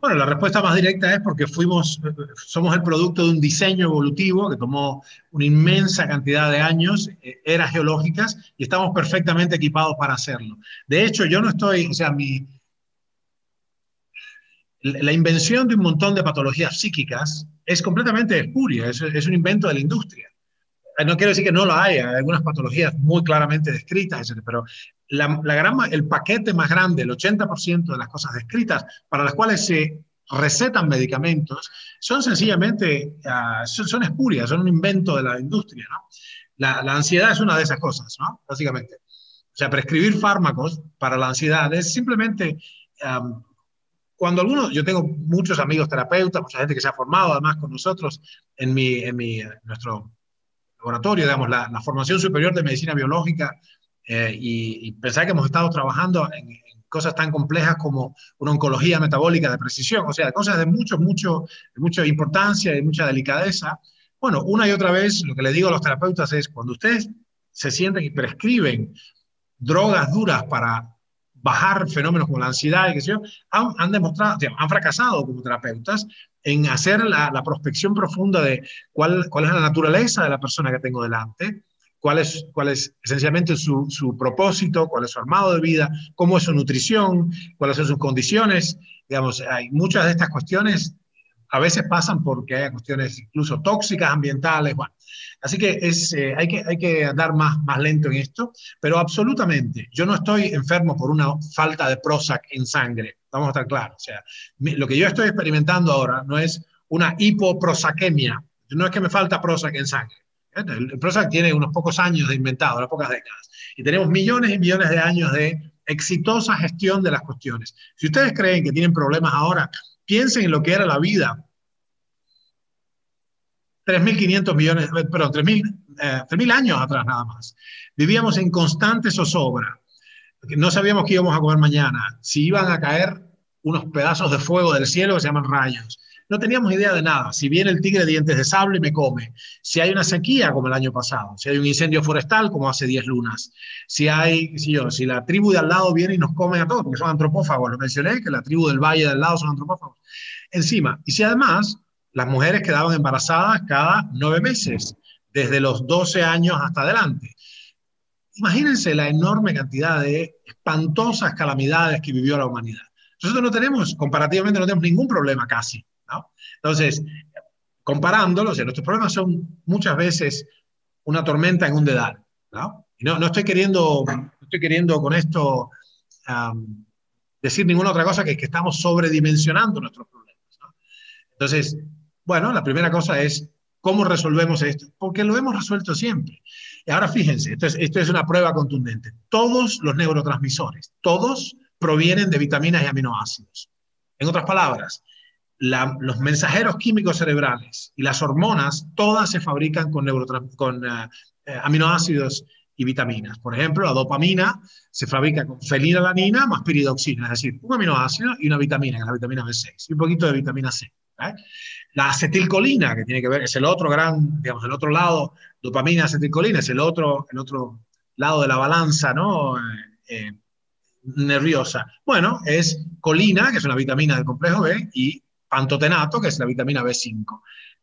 Bueno, la respuesta más directa es porque fuimos, somos el producto de un diseño evolutivo que tomó una inmensa cantidad de años, eh, eras geológicas, y estamos perfectamente equipados para hacerlo. De hecho, yo no estoy, o sea, mi, la invención de un montón de patologías psíquicas es completamente espuria, es, es un invento de la industria. Eh, no quiero decir que no lo haya, hay algunas patologías muy claramente descritas, pero la, la gran, el paquete más grande, el 80% de las cosas descritas para las cuales se recetan medicamentos, son sencillamente, uh, son, son, espurias, son un invento de la industria. La, la, ansiedad es una de esas cosas, básicamente. O sea, prescribir fármacos para la ansiedad es simplemente... cuando algunos, yo tengo muchos amigos terapeutas, mucha gente que se ha formado además con nosotros en, mi, en, mi, nuestro laboratorio, digamos, la, formación superior de medicina biológica eh, y, y, pensar que hemos estado trabajando en, cosas tan complejas como una oncología metabólica de precisión, o sea, cosas de mucho, mucho, mucha importancia y mucha delicadeza. Bueno, una y otra vez lo que le digo a los terapeutas es, cuando ustedes se sienten y prescriben drogas duras para bajar fenómenos como la ansiedad y qué sé yo, han, han demostrado, han fracasado como terapeutas en hacer la, la prospección profunda de cuál, cuál, es la naturaleza de la persona que tengo delante, cuál es, cuál es esencialmente su, su, propósito, cuál es su armado de vida, cómo es su nutrición, cuáles son sus condiciones. Digamos, hay muchas de estas cuestiones a veces pasan porque hay cuestiones incluso tóxicas ambientales. Bueno, así que, es, eh, hay, que hay que andar más, más lento en esto, pero absolutamente, yo no estoy enfermo por una falta de Prozac en sangre, vamos a estar claros. O sea, mi, lo que yo estoy experimentando ahora no es una hipoprosaquemia, no es que me falta Prozac en sangre. El Prozac tiene unos pocos años de inventado, unas pocas décadas. Y tenemos millones y millones de años de exitosa gestión de las cuestiones. Si ustedes creen que tienen problemas ahora, piensen en lo que era la vida. 3.500 millones, eh, perdón, 3.000 eh, años atrás nada más. Vivíamos en constante zozobra. No sabíamos qué íbamos a comer mañana, si iban a caer unos pedazos de fuego del cielo que se llaman rayos no teníamos idea de nada. Si viene el tigre dientes de sable, me come. Si hay una sequía, como el año pasado. Si hay un incendio forestal, como hace 10 lunas. Si hay, si, yo, si la tribu de al lado viene y nos come a todos, porque son antropófagos, lo mencioné, que la tribu del valle de al lado son antropófagos. Encima, y si además las mujeres quedaban embarazadas cada nueve meses, desde los 12 años hasta adelante. Imagínense la enorme cantidad de espantosas calamidades que vivió la humanidad. Nosotros no tenemos, comparativamente, no tenemos ningún problema casi entonces, comparándolo, o sea, nuestros problemas son muchas veces una tormenta en un dedal, ¿no? No, no estoy queriendo, no estoy queriendo con esto um, decir ninguna otra cosa que, que estamos sobredimensionando nuestros problemas, ¿no? Entonces, bueno, la primera cosa es cómo resolvemos esto, porque lo hemos resuelto siempre. Y ahora fíjense, esto es, esto es una prueba contundente. Todos los neurotransmisores, todos provienen de vitaminas y aminoácidos. En otras palabras, los mensajeros químicos cerebrales y las hormonas, todas se fabrican con, con uh, eh, aminoácidos y vitaminas. Por ejemplo, la dopamina se fabrica con fenilalanina más piridoxina, es decir, un aminoácido y una vitamina, que es la vitamina B6, y un poquito de vitamina C. ¿eh? La acetilcolina, que tiene que ver, es el otro gran, digamos, el otro lado, dopamina, acetilcolina, es el otro, el otro lado de la balanza, ¿no? Eh, nerviosa. Bueno, es colina, que es una vitamina del complejo B, y pantotenato, que es la vitamina B5.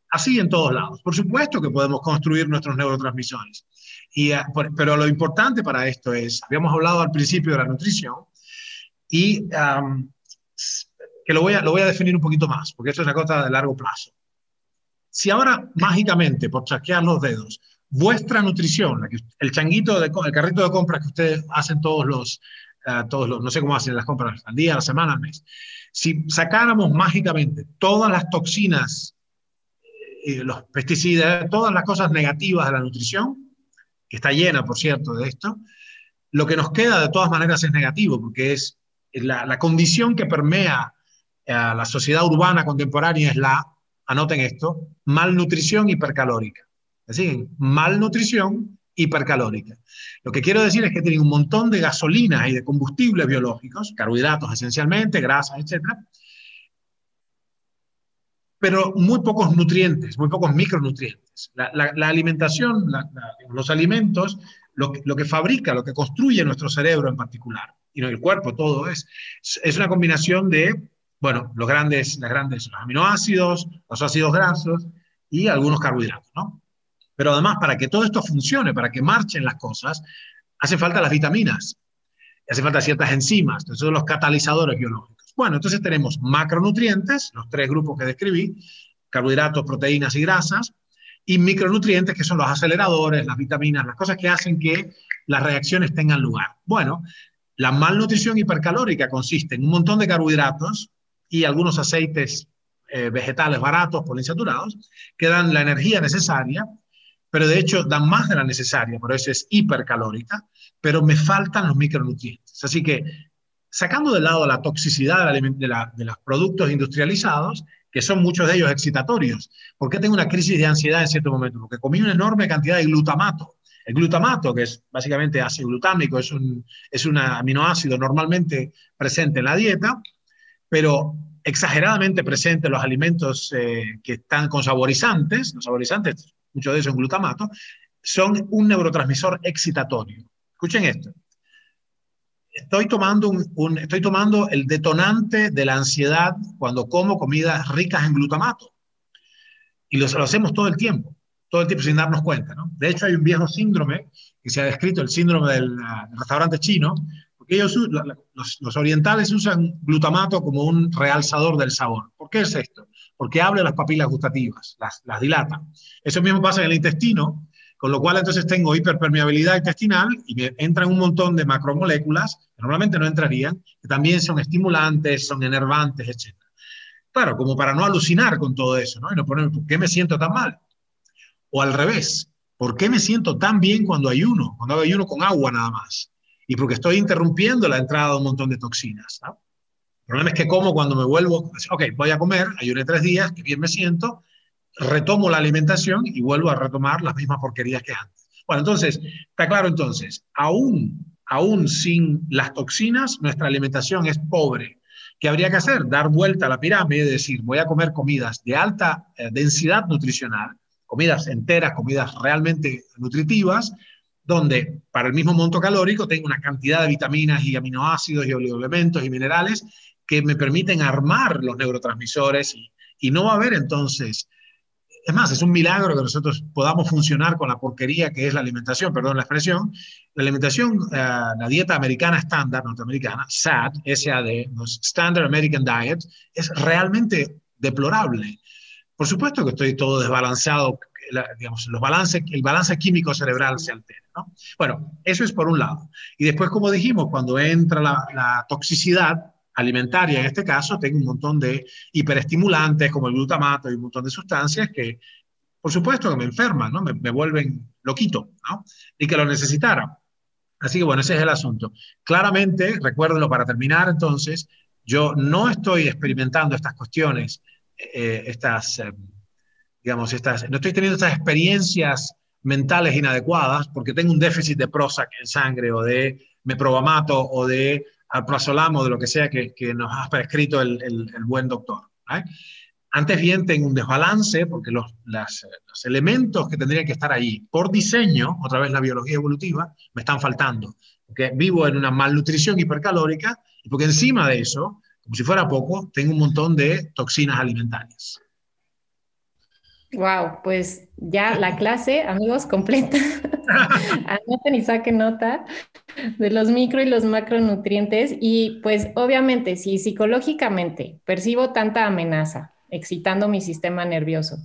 Así en todos lados. Por supuesto que podemos construir nuestros neurotransmisores. Y, por, pero lo importante para esto es, habíamos hablado al principio de la nutrición, y um, que lo voy, a, lo voy a definir un poquito más, porque esto es una cosa de largo plazo. Si ahora mágicamente, por chasquear los dedos, vuestra nutrición, el changuito, de, el carrito de compras que ustedes hacen todos los, uh, todos los, no sé cómo hacen las compras, al día, a la semana, al mes, si sacáramos mágicamente todas las toxinas, eh, los pesticidas, todas las cosas negativas de la nutrición, que está llena, por cierto, de esto, lo que nos queda de todas maneras es negativo, porque es la, la condición que permea a la sociedad urbana contemporánea es la, anoten esto, malnutrición hipercalórica. Decir, malnutrición hipercalórica. Lo que quiero decir es que tienen un montón de gasolinas y de combustibles biológicos, carbohidratos esencialmente, grasas, etc. pero muy pocos nutrientes, muy pocos micronutrientes. La, alimentación, los alimentos, lo, que fabrica, lo que construye nuestro cerebro en particular, y el cuerpo, todo es, es una combinación de, bueno, los grandes, las grandes los aminoácidos, los ácidos grasos y algunos carbohidratos, ¿no? Pero además, para que todo esto funcione, para que marchen las cosas, hace falta las vitaminas, hace falta ciertas enzimas, entonces son los catalizadores biológicos. Bueno, entonces tenemos macronutrientes, los tres grupos que describí, carbohidratos, proteínas y grasas, y micronutrientes, que son los aceleradores, las vitaminas, las cosas que hacen que las reacciones tengan lugar. Bueno, la malnutrición hipercalórica consiste en un montón de carbohidratos y algunos aceites eh, vegetales baratos, poliinsaturados, que dan la energía necesaria pero de hecho dan más de la necesaria, por eso es hipercalórica, pero me faltan los micronutrientes. Así que sacando de lado la toxicidad de, los productos industrializados, que son muchos de ellos excitatorios, ¿por qué tengo una crisis de ansiedad en cierto momento? Porque comí una enorme cantidad de glutamato. El glutamato, que es básicamente ácido glutámico, es un, es un aminoácido normalmente presente en la dieta, pero exageradamente presente en los alimentos eh, que están con saborizantes. Los saborizantes mucho de en glutamato, son un neurotransmisor excitatorio. Escuchen esto. Estoy tomando, un, estoy tomando el detonante de la ansiedad cuando como comidas ricas en glutamato. Y lo, hacemos todo el tiempo, todo el tiempo sin darnos cuenta. De hecho, hay un viejo síndrome que se ha descrito, el síndrome del, restaurante chino, porque ellos, los, los, orientales usan glutamato como un realzador del sabor. ¿Por qué es esto? Porque abre las papilas gustativas, las, dilata. Eso mismo pasa en el intestino, con lo cual entonces tengo hiperpermeabilidad intestinal y me entran un montón de macromoléculas que normalmente no entrarían, que también son estimulantes, son enervantes, etc. Claro, como para no alucinar con todo eso, ¿no? Y no ponerme, ¿por qué me siento tan mal? O al revés, ¿por qué me siento tan bien cuando ayuno? Cuando hago ayuno con agua nada más. Y porque estoy interrumpiendo la entrada de un montón de toxinas. ¿no? Problema es que como cuando me vuelvo, ok, voy a comer, ayuné tres días, que bien me siento, retomo la alimentación y vuelvo a retomar las mismas porquerías que antes. Bueno, entonces, está claro entonces, aún, aún sin las toxinas, nuestra alimentación es pobre. ¿Qué habría que hacer? Dar vuelta a la pirámide, es decir, voy a comer comidas de alta eh, densidad nutricional, comidas enteras, comidas realmente nutritivas, donde para el mismo monto calórico tengo una cantidad de vitaminas y aminoácidos y oligoelementos y minerales que me permiten armar los neurotransmisores y, no va a haber entonces, es más, es un milagro que nosotros podamos funcionar con la porquería que es la alimentación, perdón la expresión, la alimentación, eh, la dieta americana estándar, norteamericana, SAD, SAD, Standard American Diet, es realmente deplorable. Por supuesto que estoy todo desbalanceado, digamos, los balance, el balance químico cerebral se altera. ¿no? Bueno, eso es por un lado. Y después, como dijimos, cuando entra la, la toxicidad, alimentaria en este caso, tengo un montón de hiperestimulantes como el glutamato y un montón de sustancias que, por supuesto, que me enferman, ¿no? me, vuelven loquito, ¿no? y que lo necesitara. Así que bueno, ese es el asunto. Claramente, recuérdenlo para terminar entonces, yo no estoy experimentando estas cuestiones, eh, estas, eh, digamos, estas, no estoy teniendo estas experiencias mentales inadecuadas porque tengo un déficit de Prozac en sangre o de meprobamato o de al plazolamo, de lo que sea que, que nos ha prescrito el, el, buen doctor. Antes bien, tengo un desbalance porque los, las, los, elementos que tendrían que estar ahí por diseño, otra vez la biología evolutiva, me están faltando. Porque vivo en una malnutrición hipercalórica y porque encima de eso, como si fuera poco, tengo un montón de toxinas alimentarias. Wow, pues ya la clase, amigos, completa. Anoten y saquen nota de los micro y los macronutrientes. Y pues obviamente, si psicológicamente percibo tanta amenaza, excitando mi sistema nervioso,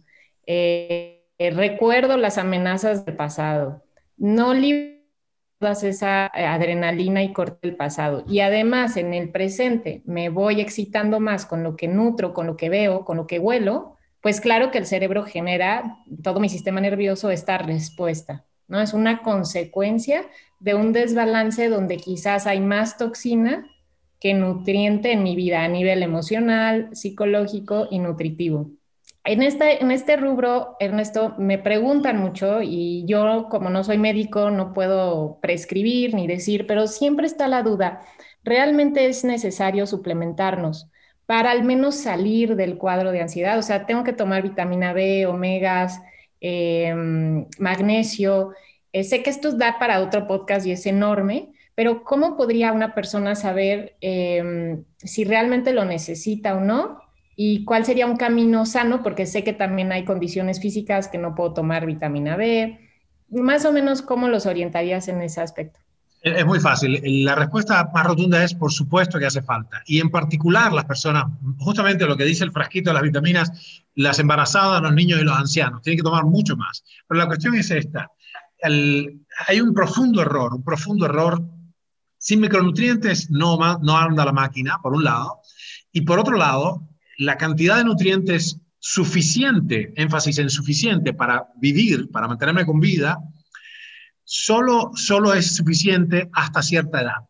eh, recuerdo las amenazas del pasado, no libro esa adrenalina y corte del pasado. Y además en el presente me voy excitando más con lo que nutro, con lo que veo, con lo que huelo, pues claro que el cerebro genera, todo mi sistema nervioso, esta respuesta, ¿no? Es una consecuencia de un desbalance donde quizás hay más toxina que nutriente en mi vida a nivel emocional, psicológico y nutritivo. En este, en este rubro, Ernesto, me preguntan mucho y yo como no soy médico no puedo prescribir ni decir, pero siempre está la duda, ¿realmente es necesario suplementarnos? Para al menos salir del cuadro de ansiedad? O sea, tengo que tomar vitamina B, omegas, em, magnesio. Eh, sé que esto da para otro podcast y es enorme, pero ¿cómo podría una persona saber em, si realmente lo necesita o no? ¿Y cuál sería un camino sano? Porque sé que también hay condiciones físicas que no puedo tomar vitamina B. Más o menos, ¿cómo los orientarías en ese aspecto? Es muy fácil. La respuesta más rotunda es, por supuesto, que hace falta. Y en particular las personas, justamente lo que dice el frasquito de las vitaminas, las embarazadas, los niños y los ancianos, tienen que tomar mucho más. Pero la cuestión es esta. hay un profundo error, un profundo error. Sin micronutrientes no, no anda la máquina, por un lado. Y por otro lado, la cantidad de nutrientes suficiente, énfasis en suficiente para vivir, para mantenerme con vida, solo, solo es suficiente hasta cierta edad.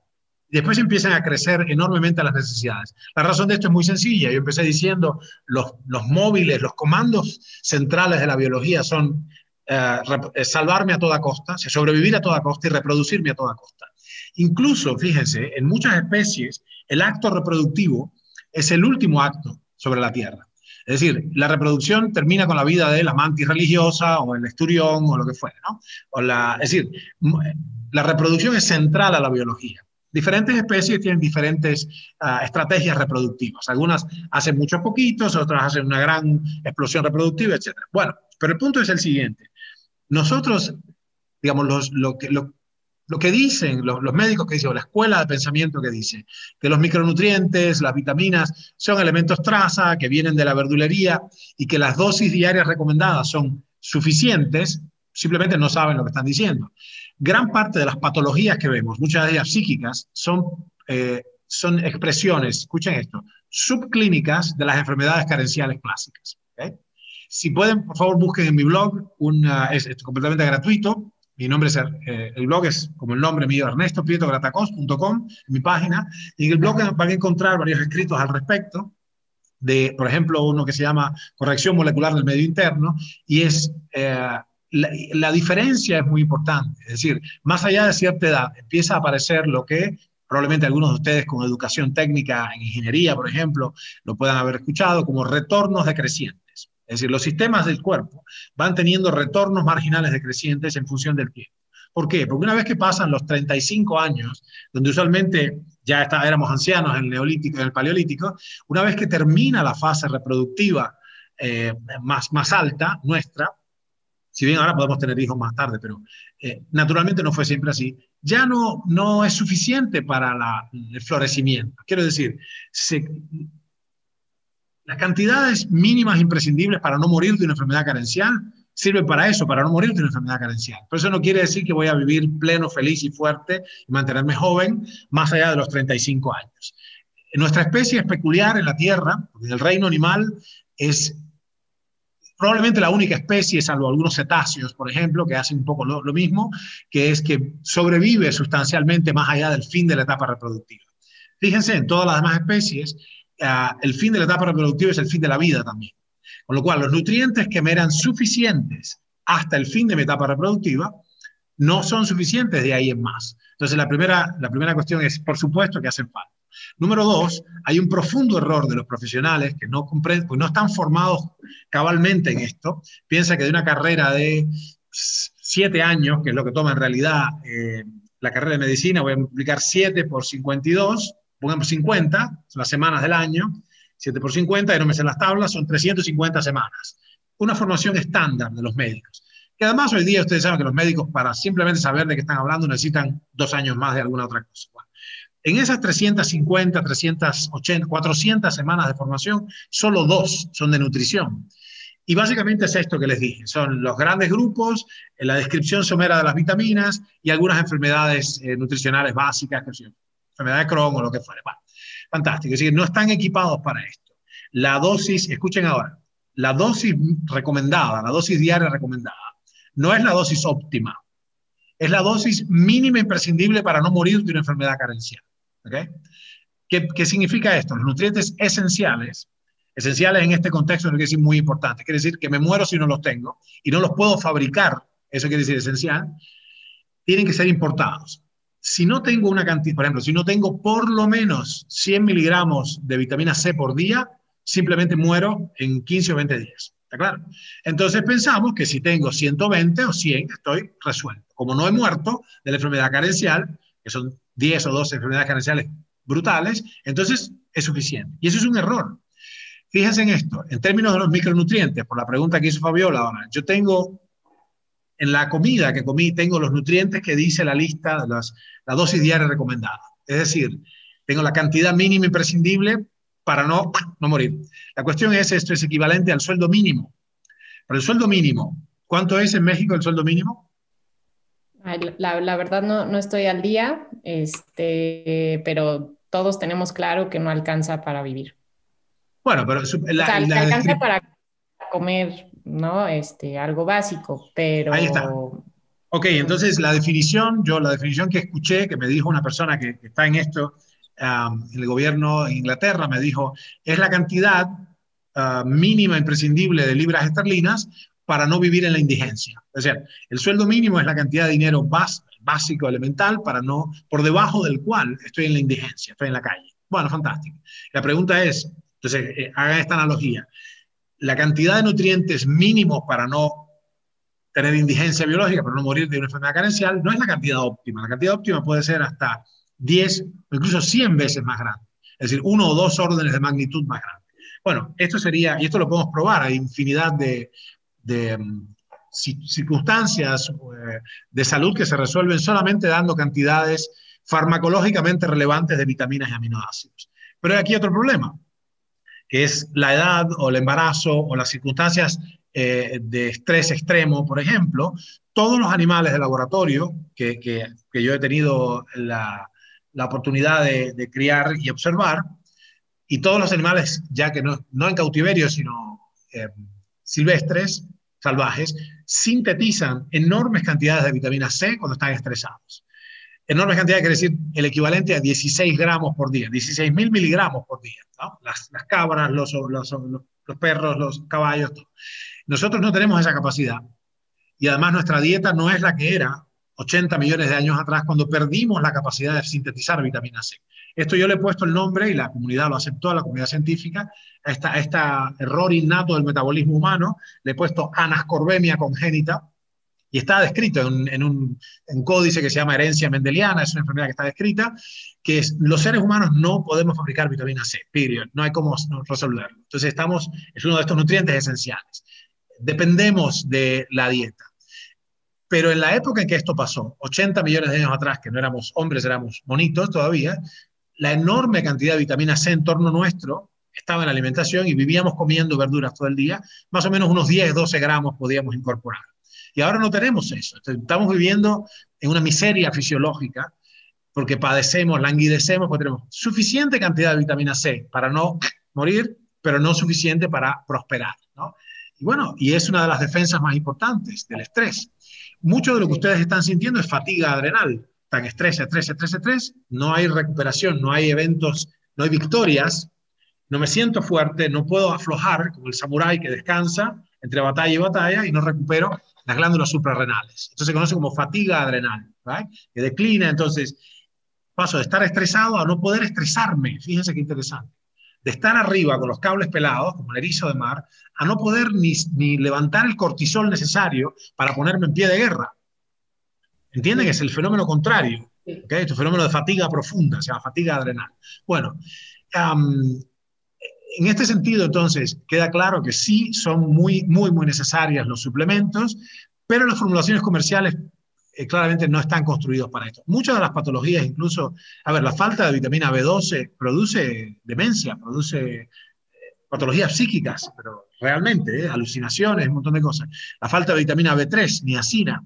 Después empiezan a crecer enormemente las necesidades. La razón de esto es muy sencilla. Yo empecé diciendo, los, los móviles, los comandos centrales de la biología son eh, eh, salvarme a toda costa, sobrevivir a toda costa y reproducirme a toda costa. Incluso, fíjense, en muchas especies, el acto reproductivo es el último acto sobre la Tierra. Es decir, la reproducción termina con la vida de la mantis religiosa o el esturión o lo que fuera, ¿no? O la, es decir, la reproducción es central a la biología. Diferentes especies tienen diferentes ah, estrategias reproductivas. Algunas hacen muchos poquitos, otras hacen una gran explosión reproductiva, etc. Bueno, pero el punto es el siguiente. Nosotros, digamos, los, lo, que, lo que dicen los, médicos que dicen, o la escuela de pensamiento que dice, que los micronutrientes, las vitaminas, son elementos traza que vienen de la verdulería y que las dosis diarias recomendadas son suficientes, simplemente no saben lo que están diciendo. Gran parte de las patologías que vemos, muchas de ellas psíquicas, son, eh, son expresiones, escuchen esto, subclínicas de las enfermedades carenciales clásicas. Si pueden, por favor, busquen en mi blog, una, es completamente gratuito, mi nombre es, eh, el blog mi página, y en el blog van a encontrar varios escritos al respecto, de, por ejemplo, uno que se llama Corrección Molecular del Medio Interno, y es, eh, la, la, diferencia es muy importante, es decir, más allá de cierta edad, empieza a aparecer lo que probablemente algunos de ustedes con educación técnica en ingeniería, por ejemplo, lo puedan haber escuchado como retornos decrecientes. Es decir, los sistemas del cuerpo van teniendo retornos marginales decrecientes en función del tiempo. ¿Por qué? Porque una vez que pasan los 35 años, donde usualmente ya está, éramos ancianos en el neolítico, en el paleolítico, una vez que termina la fase reproductiva eh, más, más alta nuestra, si bien ahora podemos tener hijos más tarde, pero eh, naturalmente no fue siempre así, ya no, no es suficiente para la, el florecimiento. Quiero decir, se, las cantidades mínimas imprescindibles para no morir de una enfermedad carencial sirven para eso, para no morir de una enfermedad carencial. Pero eso no quiere decir que voy a vivir pleno, feliz y fuerte y mantenerme joven más allá de los 35 años. Nuestra especie es peculiar en la Tierra, porque en el reino animal es probablemente la única especie, salvo algunos cetáceos, por ejemplo, que hacen un poco lo, lo mismo, que es que sobrevive sustancialmente más allá del fin de la etapa reproductiva. Fíjense, en todas las demás especies, el fin de la etapa reproductiva es el fin de la vida también. Con lo cual, los nutrientes que me eran suficientes hasta el fin de mi etapa reproductiva no son suficientes de ahí en más. Entonces, la primera, la primera cuestión es, por supuesto, que hacen falta. Número dos, hay un profundo error de los profesionales que no comprenden, pues no están formados cabalmente en esto. Piensa que de una carrera de siete años, que es lo que toma en realidad eh, la carrera de medicina, voy a multiplicar 7 por 52, pongamos 50, son las semanas del año, 7 por 50, y no me sé las tablas, son 350 semanas. Una formación estándar de los médicos. Que además hoy día ustedes saben que los médicos para simplemente saber de qué están hablando necesitan dos años más de alguna otra cosa. en esas 350, 380, 400 semanas de formación, solo dos son de nutrición. Y básicamente es esto que les dije, son los grandes grupos, la descripción somera de las vitaminas y algunas enfermedades eh, nutricionales básicas, que enfermedad de Crohn o lo que fuera. fantástico. Es decir, no están equipados para esto. La dosis, escuchen ahora, la dosis recomendada, la dosis diaria recomendada, no es la dosis óptima. Es la dosis mínima imprescindible para no morir de una enfermedad carencial. ¿okay? ¿Qué, ¿Qué, significa esto? Los nutrientes esenciales, esenciales en este contexto, decir muy importante, quiere decir que me muero si no los tengo y no los puedo fabricar, eso quiere decir esencial, tienen que ser importados si no tengo una cantidad, por ejemplo, si no tengo por lo menos 100 miligramos de vitamina C por día, simplemente muero en 15 o 20 días. ¿Está claro? Entonces pensamos que si tengo 120 o 100, estoy resuelto. Como no he muerto de la enfermedad carencial, que son 10 o 12 enfermedades carenciales brutales, entonces es suficiente. Y eso es un error. Fíjense en esto, en términos de los micronutrientes, por la pregunta que hizo Fabiola yo tengo en la comida que comí, tengo los nutrientes que dice la lista, las, la dosis diaria recomendada. Es decir, tengo la cantidad mínima imprescindible para no, no morir. La cuestión es, esto es equivalente al sueldo mínimo. Pero el sueldo mínimo, ¿cuánto es en México el sueldo mínimo? La, la verdad no, no, estoy al día, este, pero todos tenemos claro que no alcanza para vivir. Bueno, pero la, alcanza para comer, ¿no? Este, algo básico, pero... Ahí está. Ok, entonces la definición, yo la definición que escuché, que me dijo una persona que, está en esto, en el gobierno de Inglaterra, me dijo, es la cantidad ah, mínima imprescindible de libras esterlinas para no vivir en la indigencia. O sea, el sueldo mínimo es la cantidad de dinero básico, elemental, para no, por debajo del cual estoy en la indigencia, estoy en la calle. Bueno, fantástico. La pregunta es, entonces, eh, hagan esta analogía. La cantidad de nutrientes mínimos para no tener indigencia biológica, para no morir de una enfermedad carencial, no es la cantidad óptima. La cantidad óptima puede ser hasta 10 o incluso 100 veces más grande. Es decir, uno o dos órdenes de magnitud más grande. Bueno, esto sería, y esto lo podemos probar, hay infinidad de, de mm, circunstancias eh, de salud que se resuelven solamente dando cantidades farmacológicamente relevantes de vitaminas y aminoácidos. Pero hay aquí otro problema, que es la edad o el embarazo o las circunstancias eh, de estrés extremo, por ejemplo. Todos los animales de laboratorio que, que, que yo he tenido la, la oportunidad de, de, criar y observar, y todos los animales, ya que no, no en cautiverio, sino eh, silvestres, salvajes, sintetizan enormes cantidades de vitamina C cuando están estresados. Enormes cantidades quiere decir el equivalente a 16 gramos por día, 16 mil miligramos por día. Las, cabras, los, perros, los caballos. Todo. Nosotros no tenemos esa capacidad. Y además nuestra dieta no es la que era 80 millones de años atrás cuando perdimos la capacidad de sintetizar vitamina C. Esto yo le he puesto el nombre y la comunidad lo aceptó, la comunidad científica, a este error innato del metabolismo humano, le he puesto anascorbemia congénita, y está descrito en, en, un, en, códice que se llama herencia mendeliana, es una enfermedad que está descrita, que los seres humanos no podemos fabricar vitamina C, period, no hay cómo resolverlo. Entonces estamos, es uno de estos nutrientes esenciales. Dependemos de la dieta. Pero en la época en que esto pasó, 80 millones de años atrás, que no éramos hombres, éramos monitos todavía, la enorme cantidad de vitamina C en torno nuestro estaba en la alimentación y vivíamos comiendo verduras todo el día, más o menos unos 10, 12 gramos podíamos incorporar. Y ahora no tenemos eso. Estamos viviendo en una miseria fisiológica porque padecemos, languidecemos, porque tenemos suficiente cantidad de vitamina C para no morir, pero no suficiente para prosperar. ¿no? Y bueno, y es una de las defensas más importantes del estrés. Mucho de lo que ustedes están sintiendo es fatiga adrenal. Tan estrés, estrés, estrés, estrés. No hay recuperación, no hay eventos, no hay victorias. No me siento fuerte, no puedo aflojar como el samurái que descansa entre batalla y batalla y no recupero las glándulas suprarrenales. Esto se conoce como fatiga adrenal, ¿right? que declina. Entonces, paso de estar estresado a no poder estresarme. Fíjense qué interesante. De estar arriba con los cables pelados, como el erizo de mar, a no poder ni, ni levantar el cortisol necesario para ponerme en pie de guerra. ¿Entienden? Es el fenómeno contrario. ¿okay? Este fenómeno de fatiga profunda, se llama fatiga adrenal. Bueno, um, en este sentido, entonces, queda claro que sí son muy, muy, muy necesarias los suplementos, pero las formulaciones comerciales eh, claramente no están construidos para esto. Muchas de las patologías, incluso, a ver, la falta de vitamina B12 produce demencia, produce eh, patologías psíquicas, pero realmente, eh, alucinaciones, un montón de cosas. La falta de vitamina B3, niacina.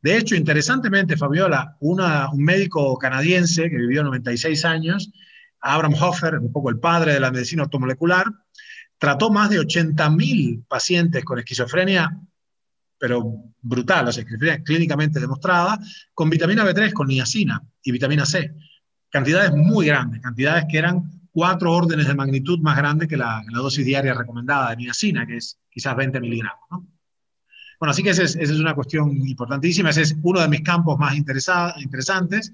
De hecho, interesantemente, Fabiola, una, un médico canadiense que vivió 96 años, Abraham Hofer, un poco el padre de la medicina automolecular, trató más de 80.000 pacientes con esquizofrenia, pero brutal, o sea, esquizofrenia clínicamente demostrada, con vitamina B3, con niacina y vitamina C. Cantidades muy grandes, cantidades que eran cuatro órdenes de magnitud más grandes que la, la dosis diaria recomendada de niacina, que es quizás 20 miligramos. ¿no? Bueno, así que esa es, es, una cuestión importantísima, ese es uno de mis campos más interesantes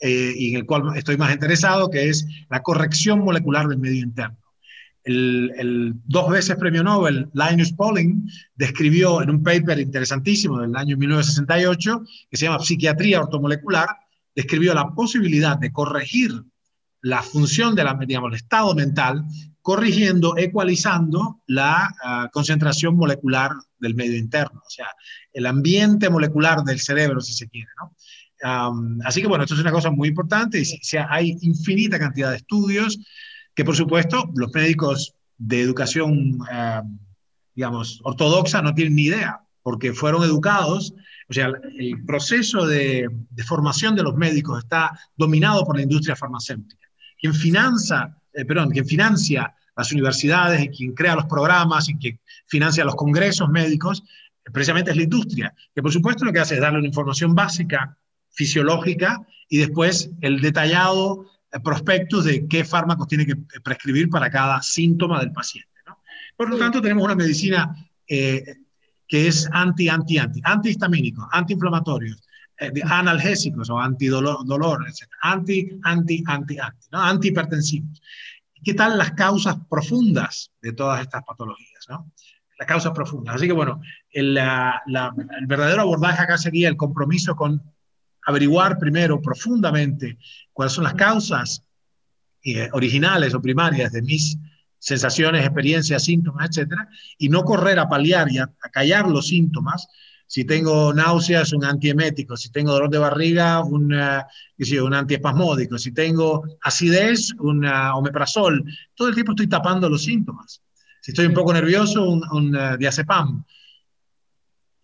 eh, y en el cual estoy más interesado, que es la corrección molecular del medio interno. El, dos veces premio Nobel, Linus Pauling, describió en un paper interesantísimo del año 1968, que se llama Psiquiatría ortomolecular, describió la posibilidad de corregir la función de la, digamos, el estado mental, corrigiendo, ecualizando la ah, concentración molecular del medio interno, o sea, el ambiente molecular del cerebro, si se quiere, ¿no? Así que bueno, esto es una cosa muy importante y hay infinita cantidad de estudios que por supuesto los médicos de educación, digamos, ortodoxa no tienen ni idea, porque fueron educados, o sea, el proceso de, formación de los médicos está dominado por la industria farmacéutica. Quien financia, eh, perdón, quien financia las universidades y quien crea los programas y quien financia los congresos médicos, precisamente es la industria, que por supuesto lo que hace es darle una información básica fisiológica y después el detallado eh, prospectus de qué fármacos tiene que prescribir para cada síntoma del paciente. Por lo tanto, tenemos una medicina eh, que es anti-anti-anti, antihistamínico, antiinflamatorios, eh, analgésicos o antidolor, dolor, anti, anti, anti, anti, ¿no? antihipertensivos. ¿Qué tal las causas profundas de todas estas patologías? ¿no? Las causas profundas. Así que bueno, el, el verdadero abordaje acá sería el compromiso con averiguar primero profundamente cuáles son las causas eh, originales o primarias de mis sensaciones, experiencias, síntomas, etcétera, y no correr a paliar y a, callar los síntomas. Si tengo náuseas, un antiemético. Si tengo dolor de barriga, un, un antiespasmódico. Si tengo acidez, un omeprazol. Todo el tiempo estoy tapando los síntomas. Si estoy un poco nervioso, un, un uh, diazepam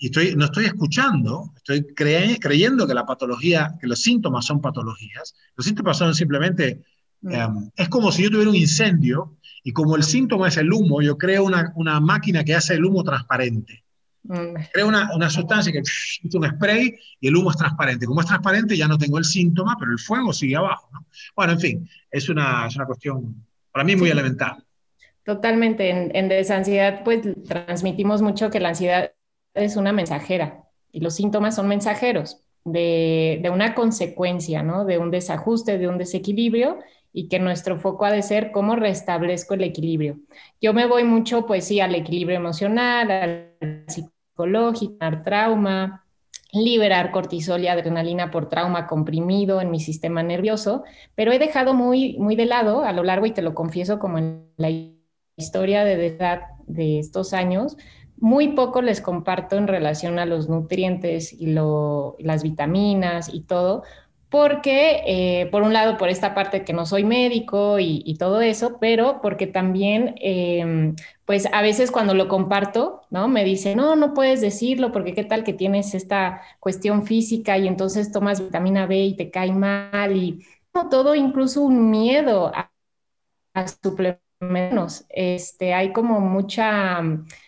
y estoy, no estoy escuchando, estoy creyendo que la patología, que los síntomas son patologías. Los síntomas son simplemente, em, es como si yo tuviera un incendio y como el síntoma es el humo, yo creo una, una máquina que hace el humo transparente. Mm. Creo una, una, sustancia que es un spray y el humo es transparente. Como es transparente ya no tengo el síntoma, pero el fuego sigue abajo. ¿no? Bueno, en fin, es una, es una cuestión para mí muy elemental. Totalmente. En, en desansiedad, pues transmitimos mucho que la ansiedad es una mensajera y los síntomas son mensajeros de, una consecuencia, ¿no? De un desajuste, de un desequilibrio y que nuestro foco ha de ser cómo restablezco el equilibrio. Yo me voy mucho, pues sí, al equilibrio emocional, al psicológico, al trauma, liberar cortisol y adrenalina por trauma comprimido en mi sistema nervioso, pero he dejado muy, muy de lado a lo largo, y te lo confieso como en la historia de edad de estos años, muy poco les comparto en relación a los nutrientes y las vitaminas y todo, porque eh, por un lado por esta parte que no soy médico y, todo eso, pero porque también, em, pues a veces cuando lo comparto, ¿no? Me dicen, no, no puedes decirlo porque qué tal que tienes esta cuestión física y entonces tomas vitamina B y te cae mal y todo, incluso un miedo a, a suplementos. Este, hay como mucha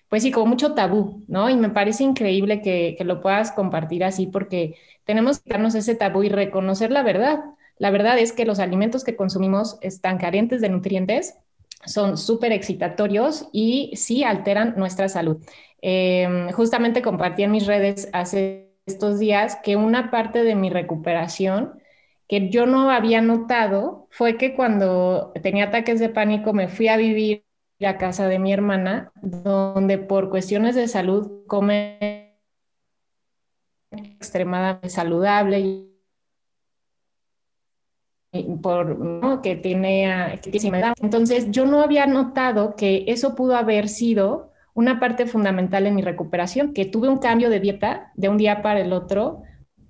pues sí, como mucho tabú, ¿no? Y me parece increíble que, lo puedas compartir así porque tenemos que darnos ese tabú y reconocer la verdad. La verdad es que los alimentos que consumimos están carentes de nutrientes, son súper excitatorios y sí alteran nuestra salud. Em, justamente compartí en mis redes hace estos días que una parte de mi recuperación que yo no había notado fue que cuando tenía ataques de pánico me fui a vivir a casa de mi hermana, donde por cuestiones de salud come extremadamente saludable y por que tiene entonces yo no había notado que eso pudo haber sido una parte fundamental en mi recuperación que tuve un cambio de dieta de un día para el otro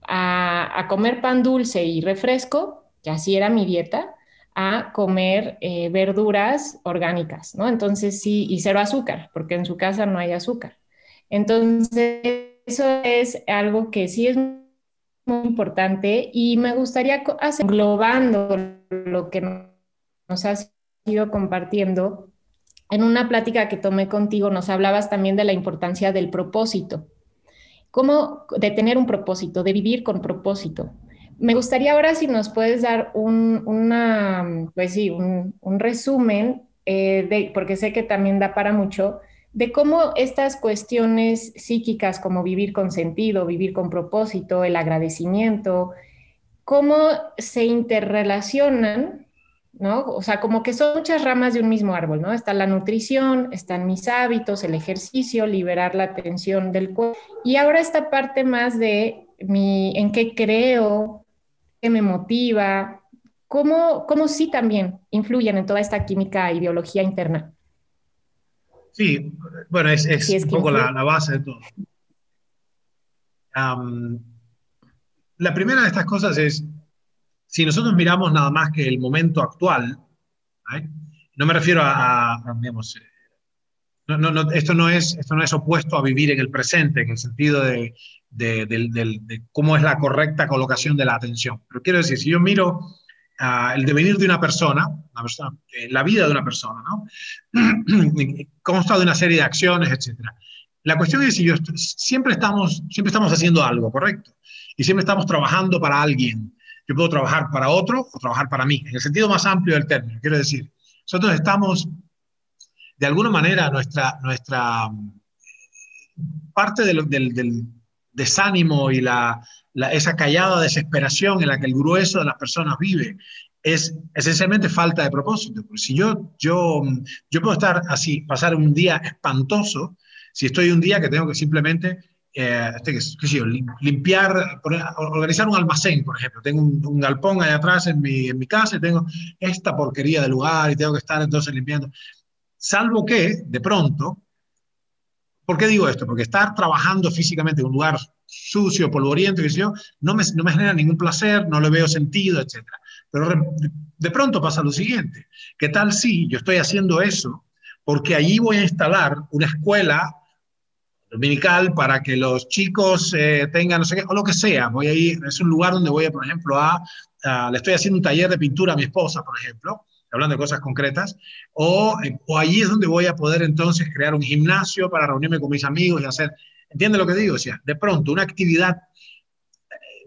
a comer pan dulce y refresco que así era mi dieta a comer eh, verduras orgánicas, ¿no? Entonces sí, y cero azúcar, porque en su casa no hay azúcar. Entonces, eso es algo que sí es muy importante y me gustaría hacer, englobando lo que nos has ido compartiendo. En una plática que tomé contigo nos hablabas también de la importancia del propósito. ¿Cómo de tener un propósito, de vivir con propósito? Me gustaría ahora si nos puedes dar un, una, pues sí, un, resumen, eh, porque sé que también da para mucho, de cómo estas cuestiones psíquicas como vivir con sentido, vivir con propósito, el agradecimiento, cómo se interrelacionan, ¿no? O sea, como que son muchas ramas de un mismo árbol, ¿no? Está la nutrición, están mis hábitos, el ejercicio, liberar la tensión del cuerpo. Y ahora esta parte más de mi, en qué creo, qué me motiva, cómo, cómo sí también influyen en toda esta química y biología interna. Sí, bueno, es, un poco la, base de todo. la primera de estas cosas es, si nosotros miramos nada más que el momento actual, no me refiero a, digamos, no, no, esto, no es, esto no es opuesto a vivir en el presente, en el sentido de, de, de, cómo es la correcta colocación de la atención. Pero quiero decir, si yo miro el devenir de una persona, eh, la vida de una persona, ¿no? consta de una serie de acciones, etc. La cuestión es si yo siempre estamos, siempre estamos haciendo algo, ¿correcto? Y siempre estamos trabajando para alguien. Yo puedo trabajar para otro o trabajar para mí, en el sentido más amplio del término. Quiero decir, nosotros estamos, de alguna manera, nuestra, nuestra parte del, del desánimo y la, esa callada desesperación en la que el grueso de las personas vive es esencialmente falta de propósito. Porque si yo, yo, yo puedo estar así, pasar un día espantoso, si estoy un día que tengo que simplemente eh, este, limpiar, organizar un almacén, por ejemplo. Tengo un, galpón allá atrás en mi, en mi casa y tengo esta porquería de lugar y tengo que estar entonces limpiando. Salvo que, de pronto, ¿por qué digo esto? Porque estar trabajando físicamente en un lugar sucio, polvoriento, que yo, no me, no me genera ningún placer, no le veo sentido, etc. Pero de pronto pasa lo siguiente, ¿qué tal si yo estoy haciendo eso porque allí voy a instalar una escuela dominical para que los chicos eh, tengan, no sé qué, o lo que sea. Voy a ir, es un lugar donde voy, por ejemplo, a, le estoy haciendo un taller de pintura a mi esposa, por ejemplo, hablando de cosas concretas, o, eh, o allí es donde voy a poder entonces crear un gimnasio para reunirme con mis amigos y hacer ¿Entiende lo que digo? O sea, de pronto una actividad,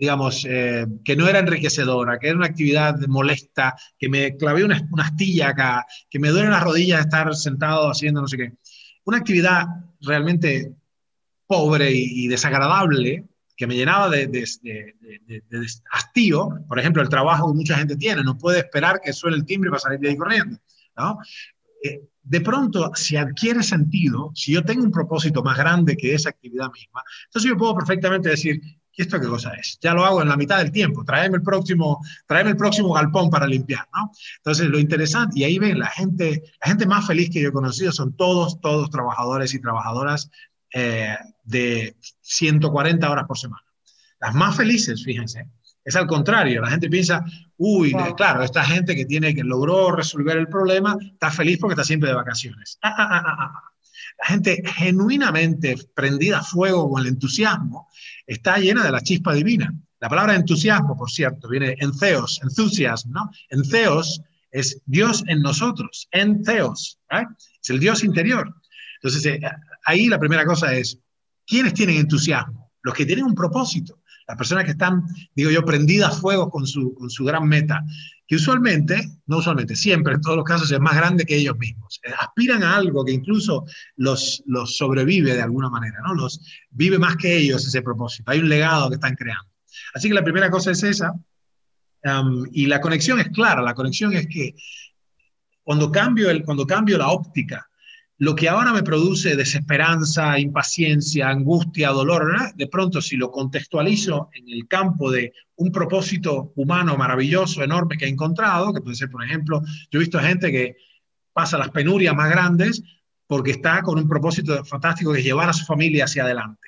digamos, eh, que no era enriquecedora, que era una actividad molesta, que me clavé una, astilla acá, que me duelen las rodillas de estar sentado haciendo no sé qué. Una actividad realmente pobre y, desagradable, que me llenaba de, hastío, por ejemplo, el trabajo que mucha gente tiene, no puede esperar que suene el timbre para salir de ahí corriendo, ¿no? Eh, de pronto, si adquiere sentido, si yo tengo un propósito más grande que esa actividad misma, entonces yo puedo perfectamente decir, ¿y esto qué cosa es? Ya lo hago en la mitad del tiempo, tráeme el próximo, tráeme el próximo galpón para limpiar, ¿no? Entonces, lo interesante, y ahí ven, la gente, la gente más feliz que yo he conocido son todos, todos trabajadores y trabajadoras eh, de 140 horas por semana. Las más felices, fíjense, es al contrario, la gente piensa, uy, claro, esta gente que tiene que logró resolver el problema está feliz porque está siempre de vacaciones. Ah, ah, ah, la gente genuinamente prendida a fuego con el entusiasmo está llena de la chispa divina. La palabra entusiasmo, por cierto, viene en theos, entusiasmo, ¿no? En theos es Dios en nosotros, en theos, es el Dios interior. Entonces, eh, ahí la primera cosa es, ¿quiénes tienen entusiasmo? Los que tienen un propósito las personas que están, digo yo, prendidas a fuego con su, con su gran meta, que usualmente, no usualmente, siempre en todos los casos es más grande que ellos mismos. Eh, aspiran a algo que incluso los, los sobrevive de alguna manera, ¿no? Los vive más que ellos ese propósito. Hay un legado que están creando. Así que la primera cosa es esa. y la conexión es clara. La conexión es que cuando cambio, el, cuando cambio la óptica lo que ahora me produce desesperanza, impaciencia, angustia, dolor, de pronto si lo contextualizo en el campo de un propósito humano maravilloso, enorme que he encontrado, que puede ser, por ejemplo, yo he visto gente que pasa las penurias más grandes porque está con un propósito fantástico que es llevar a su familia hacia adelante.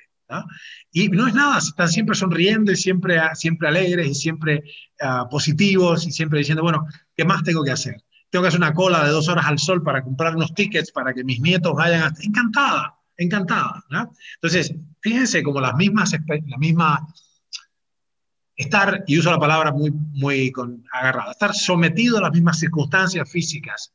Y no es nada, están siempre sonriendo y siempre, siempre alegres y siempre ah, positivos y siempre diciendo, bueno, ¿qué más tengo que hacer? Tengo que hacer una cola de dos horas al sol para comprar unos tickets para que mis nietos vayan a... Encantada, encantada. ¿no? Entonces, fíjense como las mismas, la misma, estar, y uso la palabra muy, muy con, agarrada, estar sometido a las mismas circunstancias físicas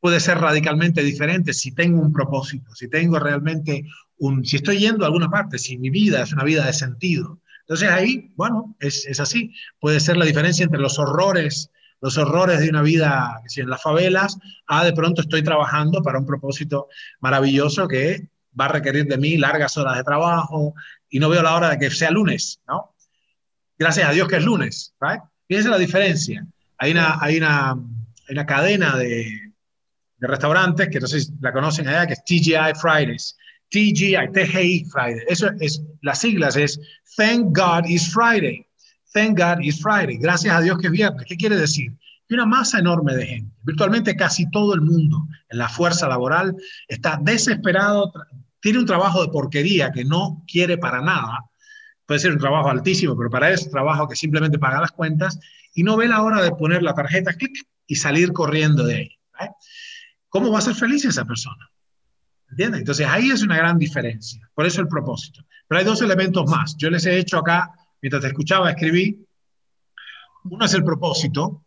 puede ser radicalmente diferente si tengo un propósito, si tengo realmente un, si estoy yendo a alguna parte, si mi vida es una vida de sentido. Entonces ahí, bueno, es, es así. Puede ser la diferencia entre los horrores los horrores de una vida en las favelas, a de pronto estoy trabajando para un propósito maravilloso que va a requerir de mí largas horas de trabajo y no veo la hora de que sea lunes, ¿no? Gracias a Dios que es lunes, right? Fíjense la diferencia. Hay una, hay una, una cadena de, de, restaurantes que no sé si la conocen allá, que es TGI Fridays. TGI, TGI Friday. Eso es, las siglas es Thank God is Friday. Thank God is Friday. Gracias a Dios que es viernes. ¿Qué quiere decir? Que una masa enorme de gente, virtualmente casi todo el mundo en la fuerza laboral, está desesperado, tiene un trabajo de porquería que no quiere para nada. Puede ser un trabajo altísimo, pero para eso trabajo que simplemente paga las cuentas y no ve la hora de poner la tarjeta, clic, y salir corriendo de ahí. ¿Cómo va a ser feliz esa persona? ¿Entiendes? Entonces ahí es una gran diferencia. Por eso el propósito. Pero hay dos elementos más. Yo les he hecho acá, mientras te escuchaba, escribí. Uno es el propósito,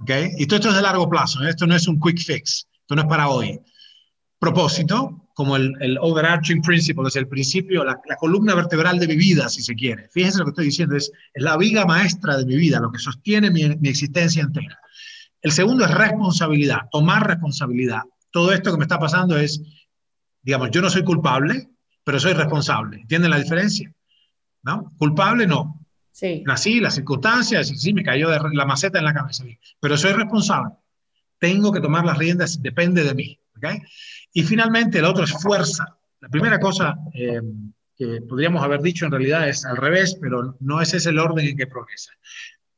¿ok? Y todo esto es de largo plazo. ¿eh? Esto no es un quick fix. Esto no es para hoy. Propósito, como el, el overarching principle, es el principio, la, la, columna vertebral de mi vida, si se quiere. Fíjense lo que estoy diciendo, es, es la viga maestra de mi vida, lo que sostiene mi, mi existencia entera. El segundo es responsabilidad, tomar responsabilidad. Todo esto que me está pasando es, digamos, yo no soy culpable, pero soy responsable. ¿Entienden la diferencia? ¿No? Culpable no. Sí. Nací, las circunstancias, sí, me cayó de la maceta en la cabeza, pero soy responsable. Tengo que tomar las riendas, depende de mí. ¿okay? Y finalmente, el otro es fuerza. La primera cosa eh, que podríamos haber dicho en realidad es al revés, pero no ese es el orden en que progresa.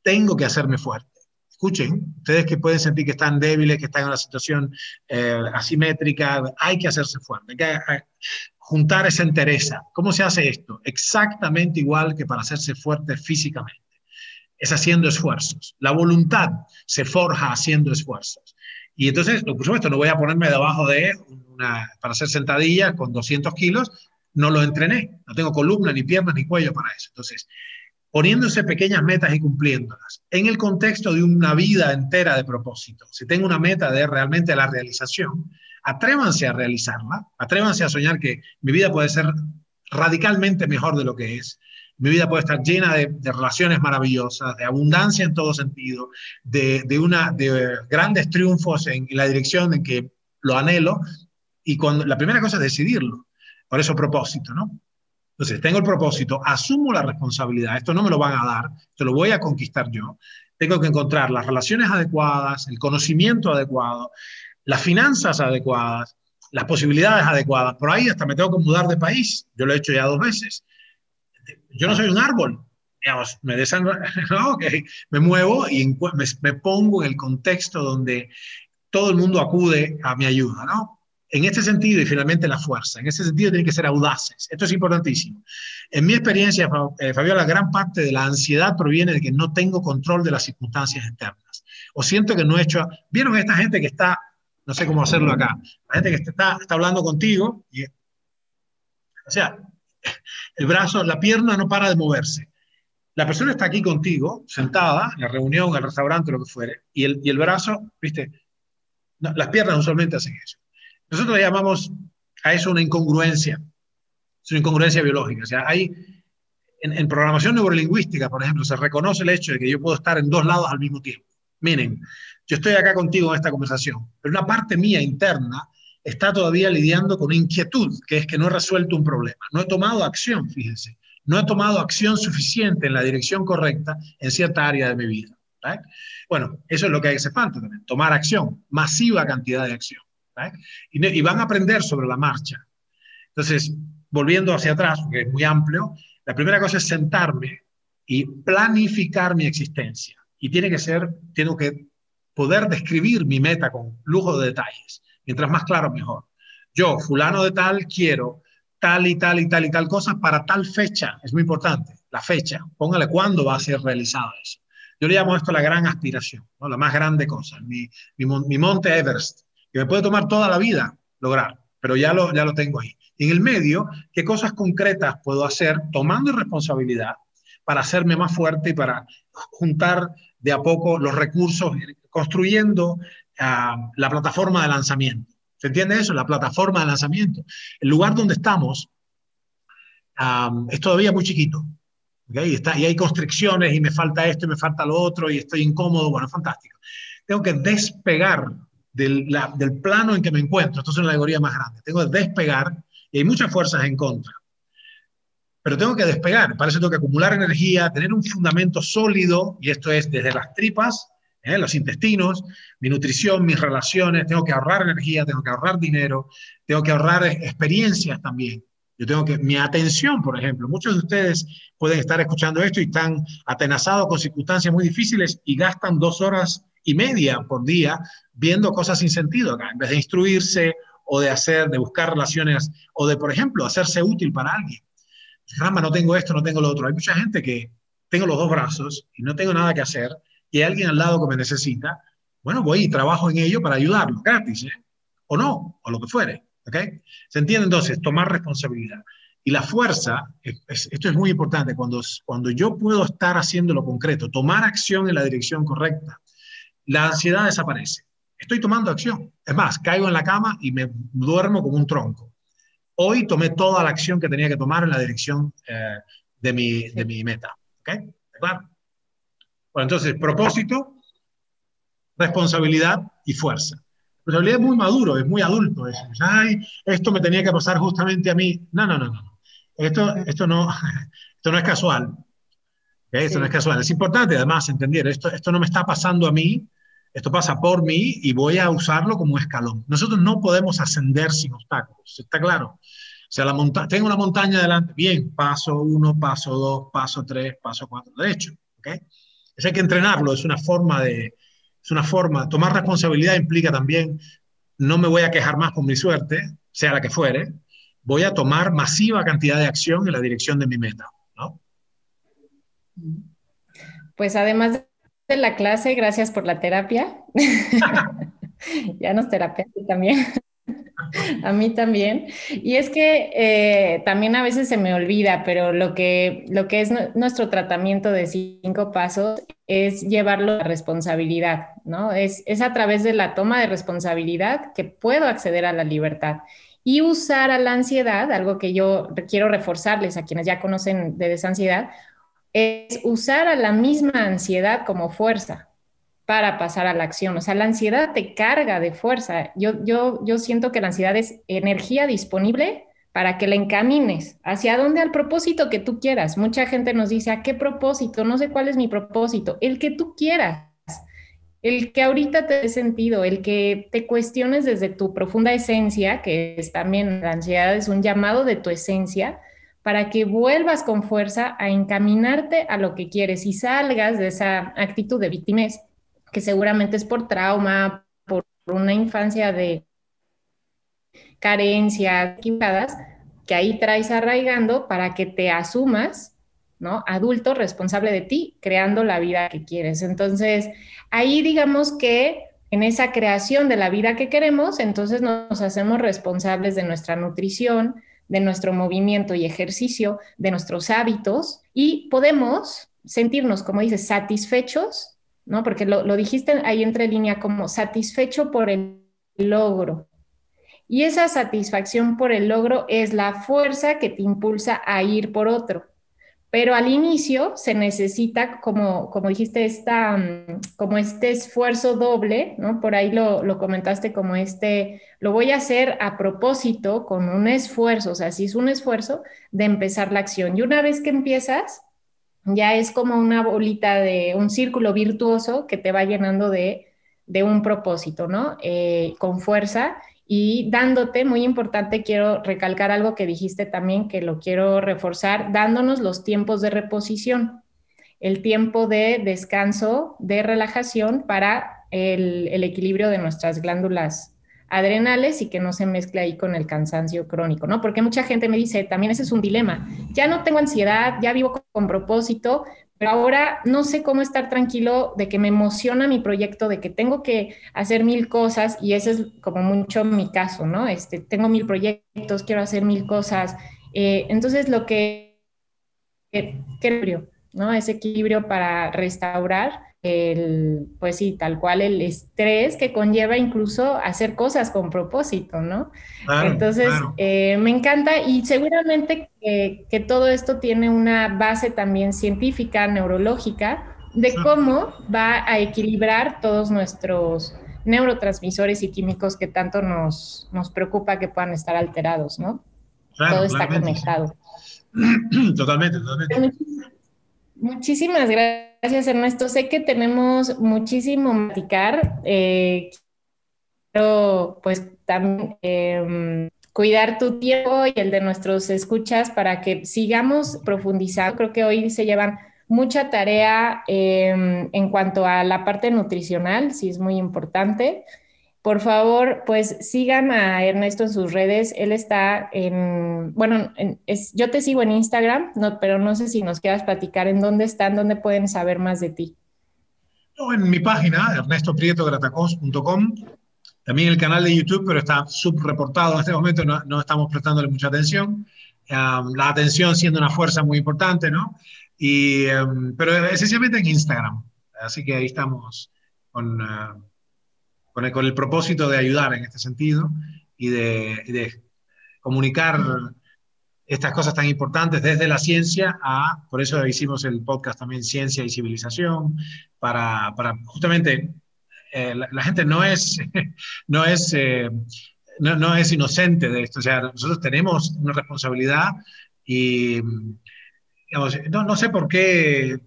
Tengo que hacerme fuerte. Escuchen, ustedes que pueden sentir que están débiles, que están en una situación eh, asimétrica, hay que hacerse fuerte, hay que hay, juntar esa entereza. ¿Cómo se hace esto? Exactamente igual que para hacerse fuerte físicamente. Es haciendo esfuerzos. La voluntad se forja haciendo esfuerzos. Y entonces, por supuesto, no voy a ponerme debajo de una, para hacer sentadillas con 200 kilos, no lo entrené, no tengo columna, ni piernas, ni cuello para eso. Entonces, poniéndose pequeñas metas y cumpliéndolas, en el contexto de una vida entera de propósito. Si tengo una meta de realmente la realización, atrévanse a realizarla, atrévanse a soñar que mi vida puede ser radicalmente mejor de lo que es, mi vida puede estar llena de, relaciones maravillosas, de abundancia en todo sentido, de, de grandes triunfos en, la dirección en que lo anhelo, y cuando, la primera cosa es decidirlo. Por eso propósito, ¿no? Entonces, tengo el propósito, asumo la responsabilidad, esto no me lo van a dar, esto lo voy a conquistar yo. Tengo que encontrar las relaciones adecuadas, el conocimiento adecuado, las finanzas adecuadas, las posibilidades adecuadas. Por ahí hasta me tengo que mudar de país. Yo lo he hecho ya dos veces. Yo no soy un árbol. Digamos, me, desan... okay. me muevo y me, pongo en el contexto donde todo el mundo acude a mi ayuda, ¿no? En este sentido, y finalmente la fuerza, en ese sentido tienen que ser audaces. Esto es importantísimo. En mi experiencia, eh, Fabiola, gran parte de la ansiedad proviene de que no tengo control de las circunstancias externas. O siento que no he hecho... ¿Vieron esta gente que está, no sé cómo hacerlo acá, la gente que está, está hablando contigo, o sea, el brazo, la pierna no para de moverse. La persona está aquí contigo, sentada, en la reunión, en el restaurante, lo que fuere, y el, y el brazo, viste, las piernas usualmente hacen eso. Nosotros le llamamos a eso una incongruencia. Es una incongruencia biológica. O sea, hay, en, programación neurolingüística, por ejemplo, se reconoce el hecho de que yo puedo estar en dos lados al mismo tiempo. Miren, yo estoy acá contigo en esta conversación, pero una parte mía interna está todavía lidiando con inquietud, que es que no he resuelto un problema. No he tomado acción, fíjense. No he tomado acción suficiente en la dirección correcta en cierta área de mi vida. Bueno, eso es lo que hace falta también, tomar acción, masiva cantidad de acción. Y, y, van a aprender sobre la marcha. Entonces, volviendo hacia atrás, que es muy amplio, la primera cosa es sentarme y planificar mi existencia. Y tiene que ser, tengo que poder describir mi meta con lujo de detalles. Mientras más claro, mejor. Yo, fulano de tal, quiero tal y tal y tal y tal cosa para tal fecha. Es muy importante, la fecha. Póngale cuándo va a ser realizado eso. Yo le llamo esto la gran aspiración, ¿no? la más grande cosa, mi, mi, mi monte Everest que me puede tomar toda la vida lograr, pero ya lo, ya lo tengo ahí. Y en el medio, ¿qué cosas concretas puedo hacer tomando responsabilidad para hacerme más fuerte y para juntar de a poco los recursos, construyendo uh, la plataforma de lanzamiento? ¿Se entiende eso? La plataforma de lanzamiento. El lugar donde estamos um, es todavía muy chiquito. ¿okay? Está, y hay constricciones y me falta esto y me falta lo otro y estoy incómodo. Bueno, fantástico. Tengo que despegar del, del, plano en que me encuentro. Esto es una alegoría más grande. Tengo que despegar y hay muchas fuerzas en contra. Pero tengo que despegar, para eso tengo que acumular energía, tener un fundamento sólido, y esto es desde las tripas, ¿eh? los intestinos, mi nutrición, mis relaciones, tengo que ahorrar energía, tengo que ahorrar dinero, tengo que ahorrar experiencias también. Yo tengo que, mi atención, por ejemplo, muchos de ustedes pueden estar escuchando esto y están atenazados con circunstancias muy difíciles y gastan dos horas y media por día viendo cosas sin sentido acá, en vez de instruirse o de hacer, de buscar relaciones o de, por ejemplo, hacerse útil para alguien. Rama, no tengo esto, no tengo lo otro. Hay mucha gente que tengo los dos brazos y no tengo nada que hacer y hay alguien al lado que me necesita. Bueno, voy y trabajo en ello para ayudarlo, gratis, ¿eh? o no, o lo que fuere. ¿Se entiende entonces? Tomar responsabilidad. Y la fuerza, esto es muy importante, cuando, cuando yo puedo estar haciendo lo concreto, tomar acción en la dirección correcta, la ansiedad desaparece. Estoy tomando acción. Es más, caigo en la cama y me duermo como un tronco. Hoy tomé toda la acción que tenía que tomar en la dirección eh, de, mi, de mi meta. ¿Ok? Bueno, entonces, propósito, responsabilidad y fuerza. Responsabilidad es muy maduro, es muy adulto. Es, Ay, esto me tenía que pasar justamente a mí. No, no, no, no. Esto, esto, no, esto no es casual. Esto no es casual. Es importante además entender, esto, esto no me está pasando a mí, esto pasa por mí y voy a usarlo como escalón. Nosotros no podemos ascender sin obstáculos, ¿está claro? O sea, la monta tengo una montaña delante, bien, paso uno, paso dos, paso tres, paso cuatro, derecho. ¿okay? Eso hay que entrenarlo, es una forma de, es una forma, tomar responsabilidad implica también, no me voy a quejar más con mi suerte, sea la que fuere, voy a tomar masiva cantidad de acción en la dirección de mi meta, ¿no? Pues además de la clase, gracias por la terapia. ya nos terapiaste también. A mí también. Y es que eh, también a veces se me olvida, pero lo que, lo que es nuestro tratamiento de cinco pasos es llevarlo a responsabilidad, ¿no? Es, es a través de la toma de responsabilidad que puedo acceder a la libertad y usar a la ansiedad, algo que yo quiero reforzarles a quienes ya conocen de desansiedad, es usar a la misma ansiedad como fuerza para pasar a la acción. O sea, la ansiedad te carga de fuerza. Yo, yo, yo siento que la ansiedad es energía disponible para que la encamines hacia dónde al propósito que tú quieras. Mucha gente nos dice, ¿a qué propósito? No sé cuál es mi propósito. El que tú quieras, el que ahorita te dé sentido, el que te cuestiones desde tu profunda esencia, que es también la ansiedad es un llamado de tu esencia, para que vuelvas con fuerza a encaminarte a lo que quieres y salgas de esa actitud de víctimas, que seguramente es por trauma, por una infancia de carencias equivocadas, que ahí traes arraigando para que te asumas, ¿no? Adulto responsable de ti, creando la vida que quieres. Entonces, ahí digamos que en esa creación de la vida que queremos, entonces nos hacemos responsables de nuestra nutrición, de nuestro movimiento y ejercicio, de nuestros hábitos y podemos sentirnos, como dices, satisfechos, ¿no? Porque lo, dijiste ahí entre línea como satisfecho por el logro. Y esa satisfacción por el logro es la fuerza que te impulsa a ir por otro. Pero al inicio se necesita, como, como dijiste, esta, mm, como este esfuerzo doble, ¿no? Por ahí lo, lo, comentaste como este, lo voy a hacer a propósito con un esfuerzo, o sea, si es un esfuerzo de empezar la acción. Y una vez que empiezas, ya es como una bolita de un círculo virtuoso que te va llenando de, de un propósito, ¿no? Eh, con fuerza y dándote, muy importante, quiero recalcar algo que dijiste también, que lo quiero reforzar, dándonos los tiempos de reposición, el tiempo de descanso, de relajación para el, equilibrio de nuestras glándulas adrenales y que no se mezcle ahí con el cansancio crónico, ¿no? Porque mucha gente me dice, también ese es un dilema, ya no tengo ansiedad, ya vivo con propósito, pero ahora no sé cómo estar tranquilo de que me emociona mi proyecto, de que tengo que hacer mil cosas y ese es como mucho mi caso, ¿no? Este, tengo mil proyectos, quiero hacer mil cosas. Eh, entonces lo que, que, que, ¿no? Ese equilibrio para restaurar el, pues sí, tal cual el estrés que conlleva incluso hacer cosas con propósito, ¿no? Entonces, eh, me encanta y seguramente que, que, todo esto tiene una base también científica, neurológica, de cómo va a equilibrar todos nuestros neurotransmisores y químicos que tanto nos, nos preocupa que puedan estar alterados, ¿no? todo está conectado. totalmente, totalmente. Muchísimas gracias, Ernesto. Sé que tenemos muchísimo platicar. Eh, pero pues también em, cuidar tu tiempo y el de nuestros escuchas para que sigamos profundizando. Creo que hoy se llevan mucha tarea em, en cuanto a la parte nutricional, sí es muy importante. Por favor, pues sigan a Ernesto en sus redes. Él está en, bueno, es, yo te sigo en Instagram, no, pero no sé si nos quieras platicar en dónde están, dónde pueden saber más de ti. en mi página, ernestoprietogratacos.com, también el canal de YouTube, pero está subreportado en este momento, no, no estamos prestándole mucha atención. la atención siendo una fuerza muy importante, ¿no? Y, em, pero esencialmente en Instagram. Así que ahí estamos con, uh, con, el, con, el, propósito de ayudar en este sentido y de, de, comunicar estas cosas tan importantes desde la ciencia a, por eso hicimos el podcast también Ciencia y Civilización, para, para justamente eh, la, gente no es, no es, eh, no, no, es inocente de esto. O sea, nosotros tenemos una responsabilidad y, digamos, no, no sé por qué,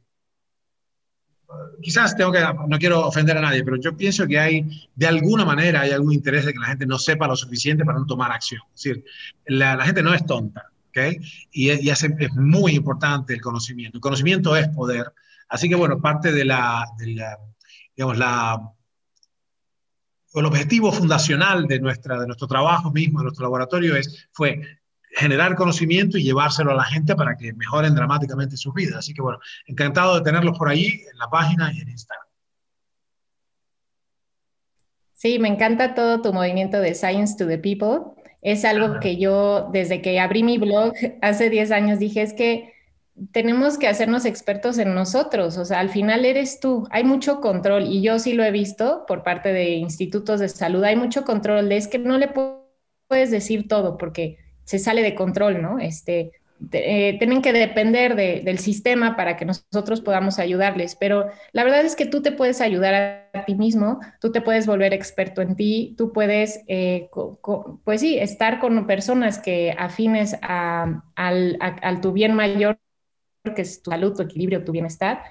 quizás tengo que, no quiero ofender a nadie, pero yo pienso que hay, de alguna manera, hay algún interés de que la gente no sepa lo suficiente para no tomar acción. Es decir, la, la gente no es tonta, ¿ok? Y, y es, es, muy importante el conocimiento. El conocimiento es poder. Así que, bueno, parte de la, de la digamos, la el objetivo fundacional de, nuestra, de nuestro trabajo mismo, de nuestro laboratorio, es, fue generar conocimiento y llevárselo a la gente para que mejoren dramáticamente sus vidas. Así que bueno, encantado de tenerlos por ahí en la página y en Instagram. Sí, me encanta todo tu movimiento de Science to the People. Es algo que yo, desde que abrí mi blog hace 10 años, dije, es que tenemos que hacernos expertos en nosotros, o sea, al final eres tú, hay mucho control y yo sí lo he visto por parte de institutos de salud, hay mucho control es que no le puedes decir todo porque se sale de control, ¿no? Este, eh, tienen que depender de, del sistema para que nosotros podamos ayudarles, pero la verdad es que tú te puedes ayudar a, ti mismo, tú te puedes volver experto en ti, tú puedes, eh, pues sí, estar con personas que afines a, al, a tu bien mayor que es tu salud, tu equilibrio, tu bienestar.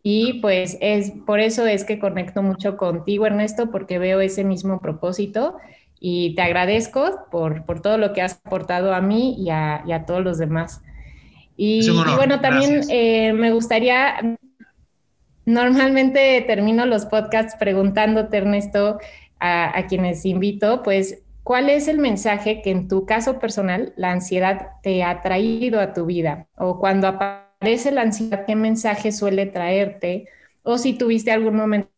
Y pues es por eso es que conecto mucho contigo, Ernesto, porque veo ese mismo propósito y te agradezco por, por todo lo que has aportado a mí y a, y a todos los demás. Y, y bueno, también eh, me gustaría, normalmente termino los podcasts preguntándote, Ernesto, a, a quienes invito, pues, ¿cuál es el mensaje que en tu caso personal la ansiedad te ha traído a tu vida? O cuando aparece la ansiedad, ¿qué mensaje suele traerte? O si tuviste algún momento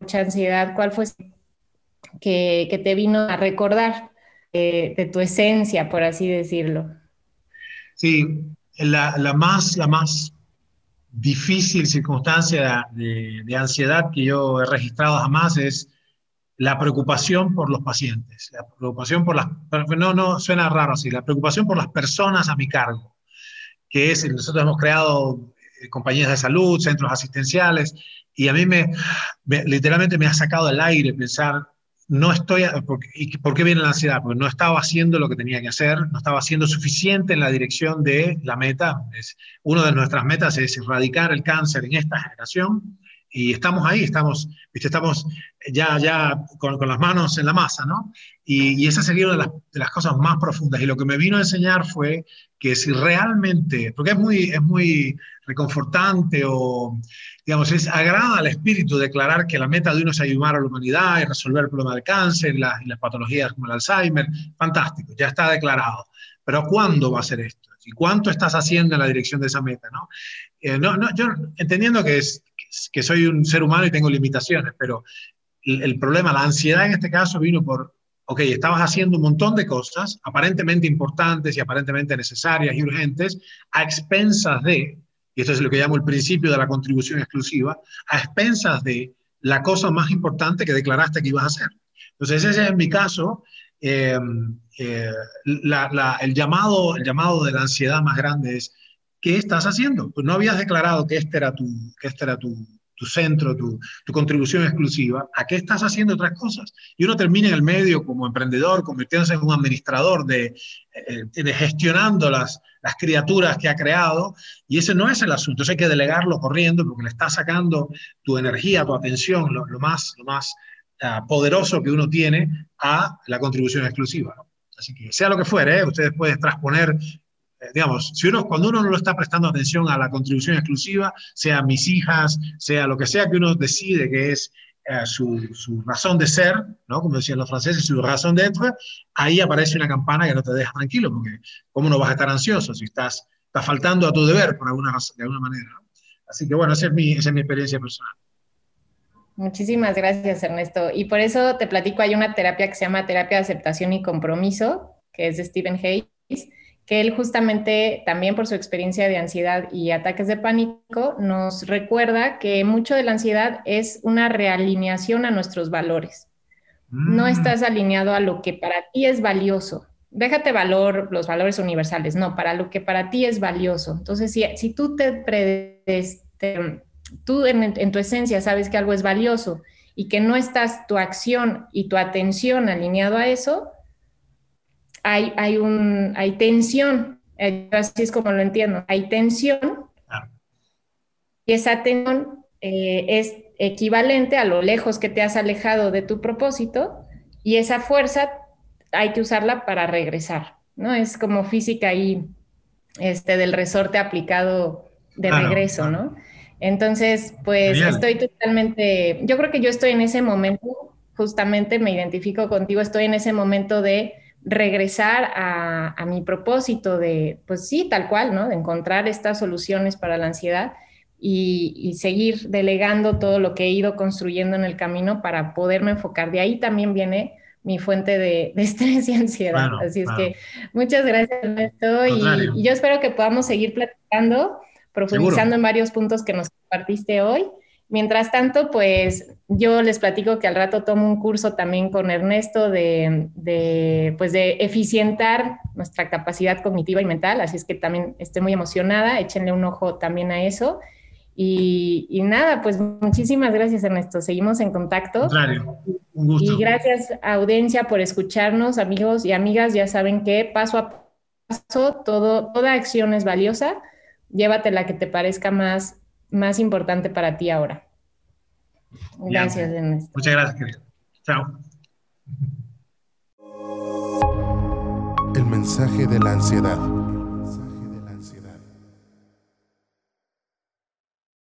de mucha ansiedad, ¿cuál fue que, te vino a recordar de tu esencia, por así decirlo? Sí, la, la más, la más difícil circunstancia de, de, ansiedad que yo he registrado jamás es la preocupación por los pacientes, la preocupación por las, no, no suena raro así, la preocupación por las personas a mi cargo que es, nosotros hemos creado eh, compañías de salud, centros asistenciales, y a mí me, me, literalmente me ha sacado del aire pensar, no estoy, ¿y ¿por qué viene la ansiedad? Porque no estaba haciendo lo que tenía que hacer, no estaba haciendo suficiente en la dirección de la meta. Es, una de nuestras metas es erradicar el cáncer en esta generación, y estamos ahí, estamos, ¿viste? estamos ya, ya con, con, las manos en la masa, ¿no? Y, y esa sería una de las, de las, cosas más profundas. Y lo que me vino a enseñar fue que si realmente, porque es muy, es muy reconfortante o, digamos, es agrada al espíritu declarar que la meta de uno es ayudar a la humanidad y resolver el problema del cáncer y las, y las patologías como el Alzheimer, fantástico, ya está declarado. Pero ¿cuándo va a ser esto? ¿Y cuánto estás haciendo en la dirección de esa meta? ¿no? Eh, no, no yo entendiendo que, es, que soy un ser humano y tengo limitaciones, pero el, el problema, la ansiedad en este caso vino por ok, estabas haciendo un montón de cosas aparentemente importantes y aparentemente necesarias y urgentes a expensas de, y esto es lo que llamo el principio de la contribución exclusiva, a expensas de la cosa más importante que declaraste que ibas a hacer. Entonces, ese es mi caso. Eh, eh, la, la, el, llamado, el llamado de la ansiedad más grande es, ¿qué estás haciendo? Pues no habías declarado que este era tu, que este era tu, tu centro, tu, tu, contribución exclusiva, ¿a qué estás haciendo otras cosas? Y uno termina en el medio como emprendedor, convirtiéndose en un administrador de, eh, de gestionando las, las criaturas que ha creado, y ese no es el asunto, eso hay que delegarlo corriendo porque le está sacando tu energía, tu atención, lo, más, lo más uh, poderoso que uno tiene a la contribución exclusiva. Así que sea lo que fuere, ¿eh? ustedes pueden transponer eh, digamos, si uno, cuando uno no lo está prestando atención a la contribución exclusiva, sea mis hijas, sea lo que sea que uno decide que es su, su, razón de ser, ¿no? como decían los franceses, su razón de être, ahí aparece una campana que no te deja tranquilo, porque ¿cómo no vas a estar ansioso si estás, estás faltando a tu deber por alguna, de alguna manera? Así que bueno, esa es, mi, esa es mi experiencia personal. Muchísimas gracias, Ernesto. Y por eso te platico, hay una terapia que se llama terapia de aceptación y compromiso, que es de Stephen Hayes, que él justamente también por su experiencia de ansiedad y ataques de pánico nos recuerda que mucho de la ansiedad es una realineación a nuestros valores. Mm. No estás alineado a lo que para ti es valioso. Déjate valor, los valores universales, no, para lo que para ti es valioso. Entonces, si, si tú te, este, tú en, en tu esencia sabes que algo es valioso y que no estás tu acción y tu atención alineado a eso, hay, hay, un, hay tensión, eh, así es como lo entiendo, hay tensión y esa tensión eh, es equivalente a lo lejos que te has alejado de tu propósito y esa fuerza hay que usarla para regresar, ¿no? Es como física ahí este, del resorte aplicado de claro, regreso, claro. ¿no? Entonces, pues estoy totalmente, yo creo que yo estoy en ese momento, justamente me identifico contigo, estoy en ese momento de regresar a, a, mi propósito de, pues sí, tal cual, ¿no? De encontrar estas soluciones para la ansiedad y, y, seguir delegando todo lo que he ido construyendo en el camino para poderme enfocar. De ahí también viene mi fuente de, de estrés y ansiedad. Claro, Así es claro. que muchas gracias, Ernesto, y, y, yo espero que podamos seguir platicando, profundizando Seguro. en varios puntos que nos compartiste hoy. Mientras tanto, pues yo les platico que al rato tomo un curso también con Ernesto de, de, pues de eficientar nuestra capacidad cognitiva y mental, así es que también estoy muy emocionada, échenle un ojo también a eso. Y, y nada, pues muchísimas gracias Ernesto, seguimos en contacto. Contrario, un gusto. Y gracias audiencia por escucharnos, amigos y amigas, ya saben que paso a paso todo, toda acción es valiosa, llévate la que te parezca más más importante para ti ahora. Gracias, Bien. Ernesto. Muchas gracias, querido. Chao. El mensaje de la ansiedad.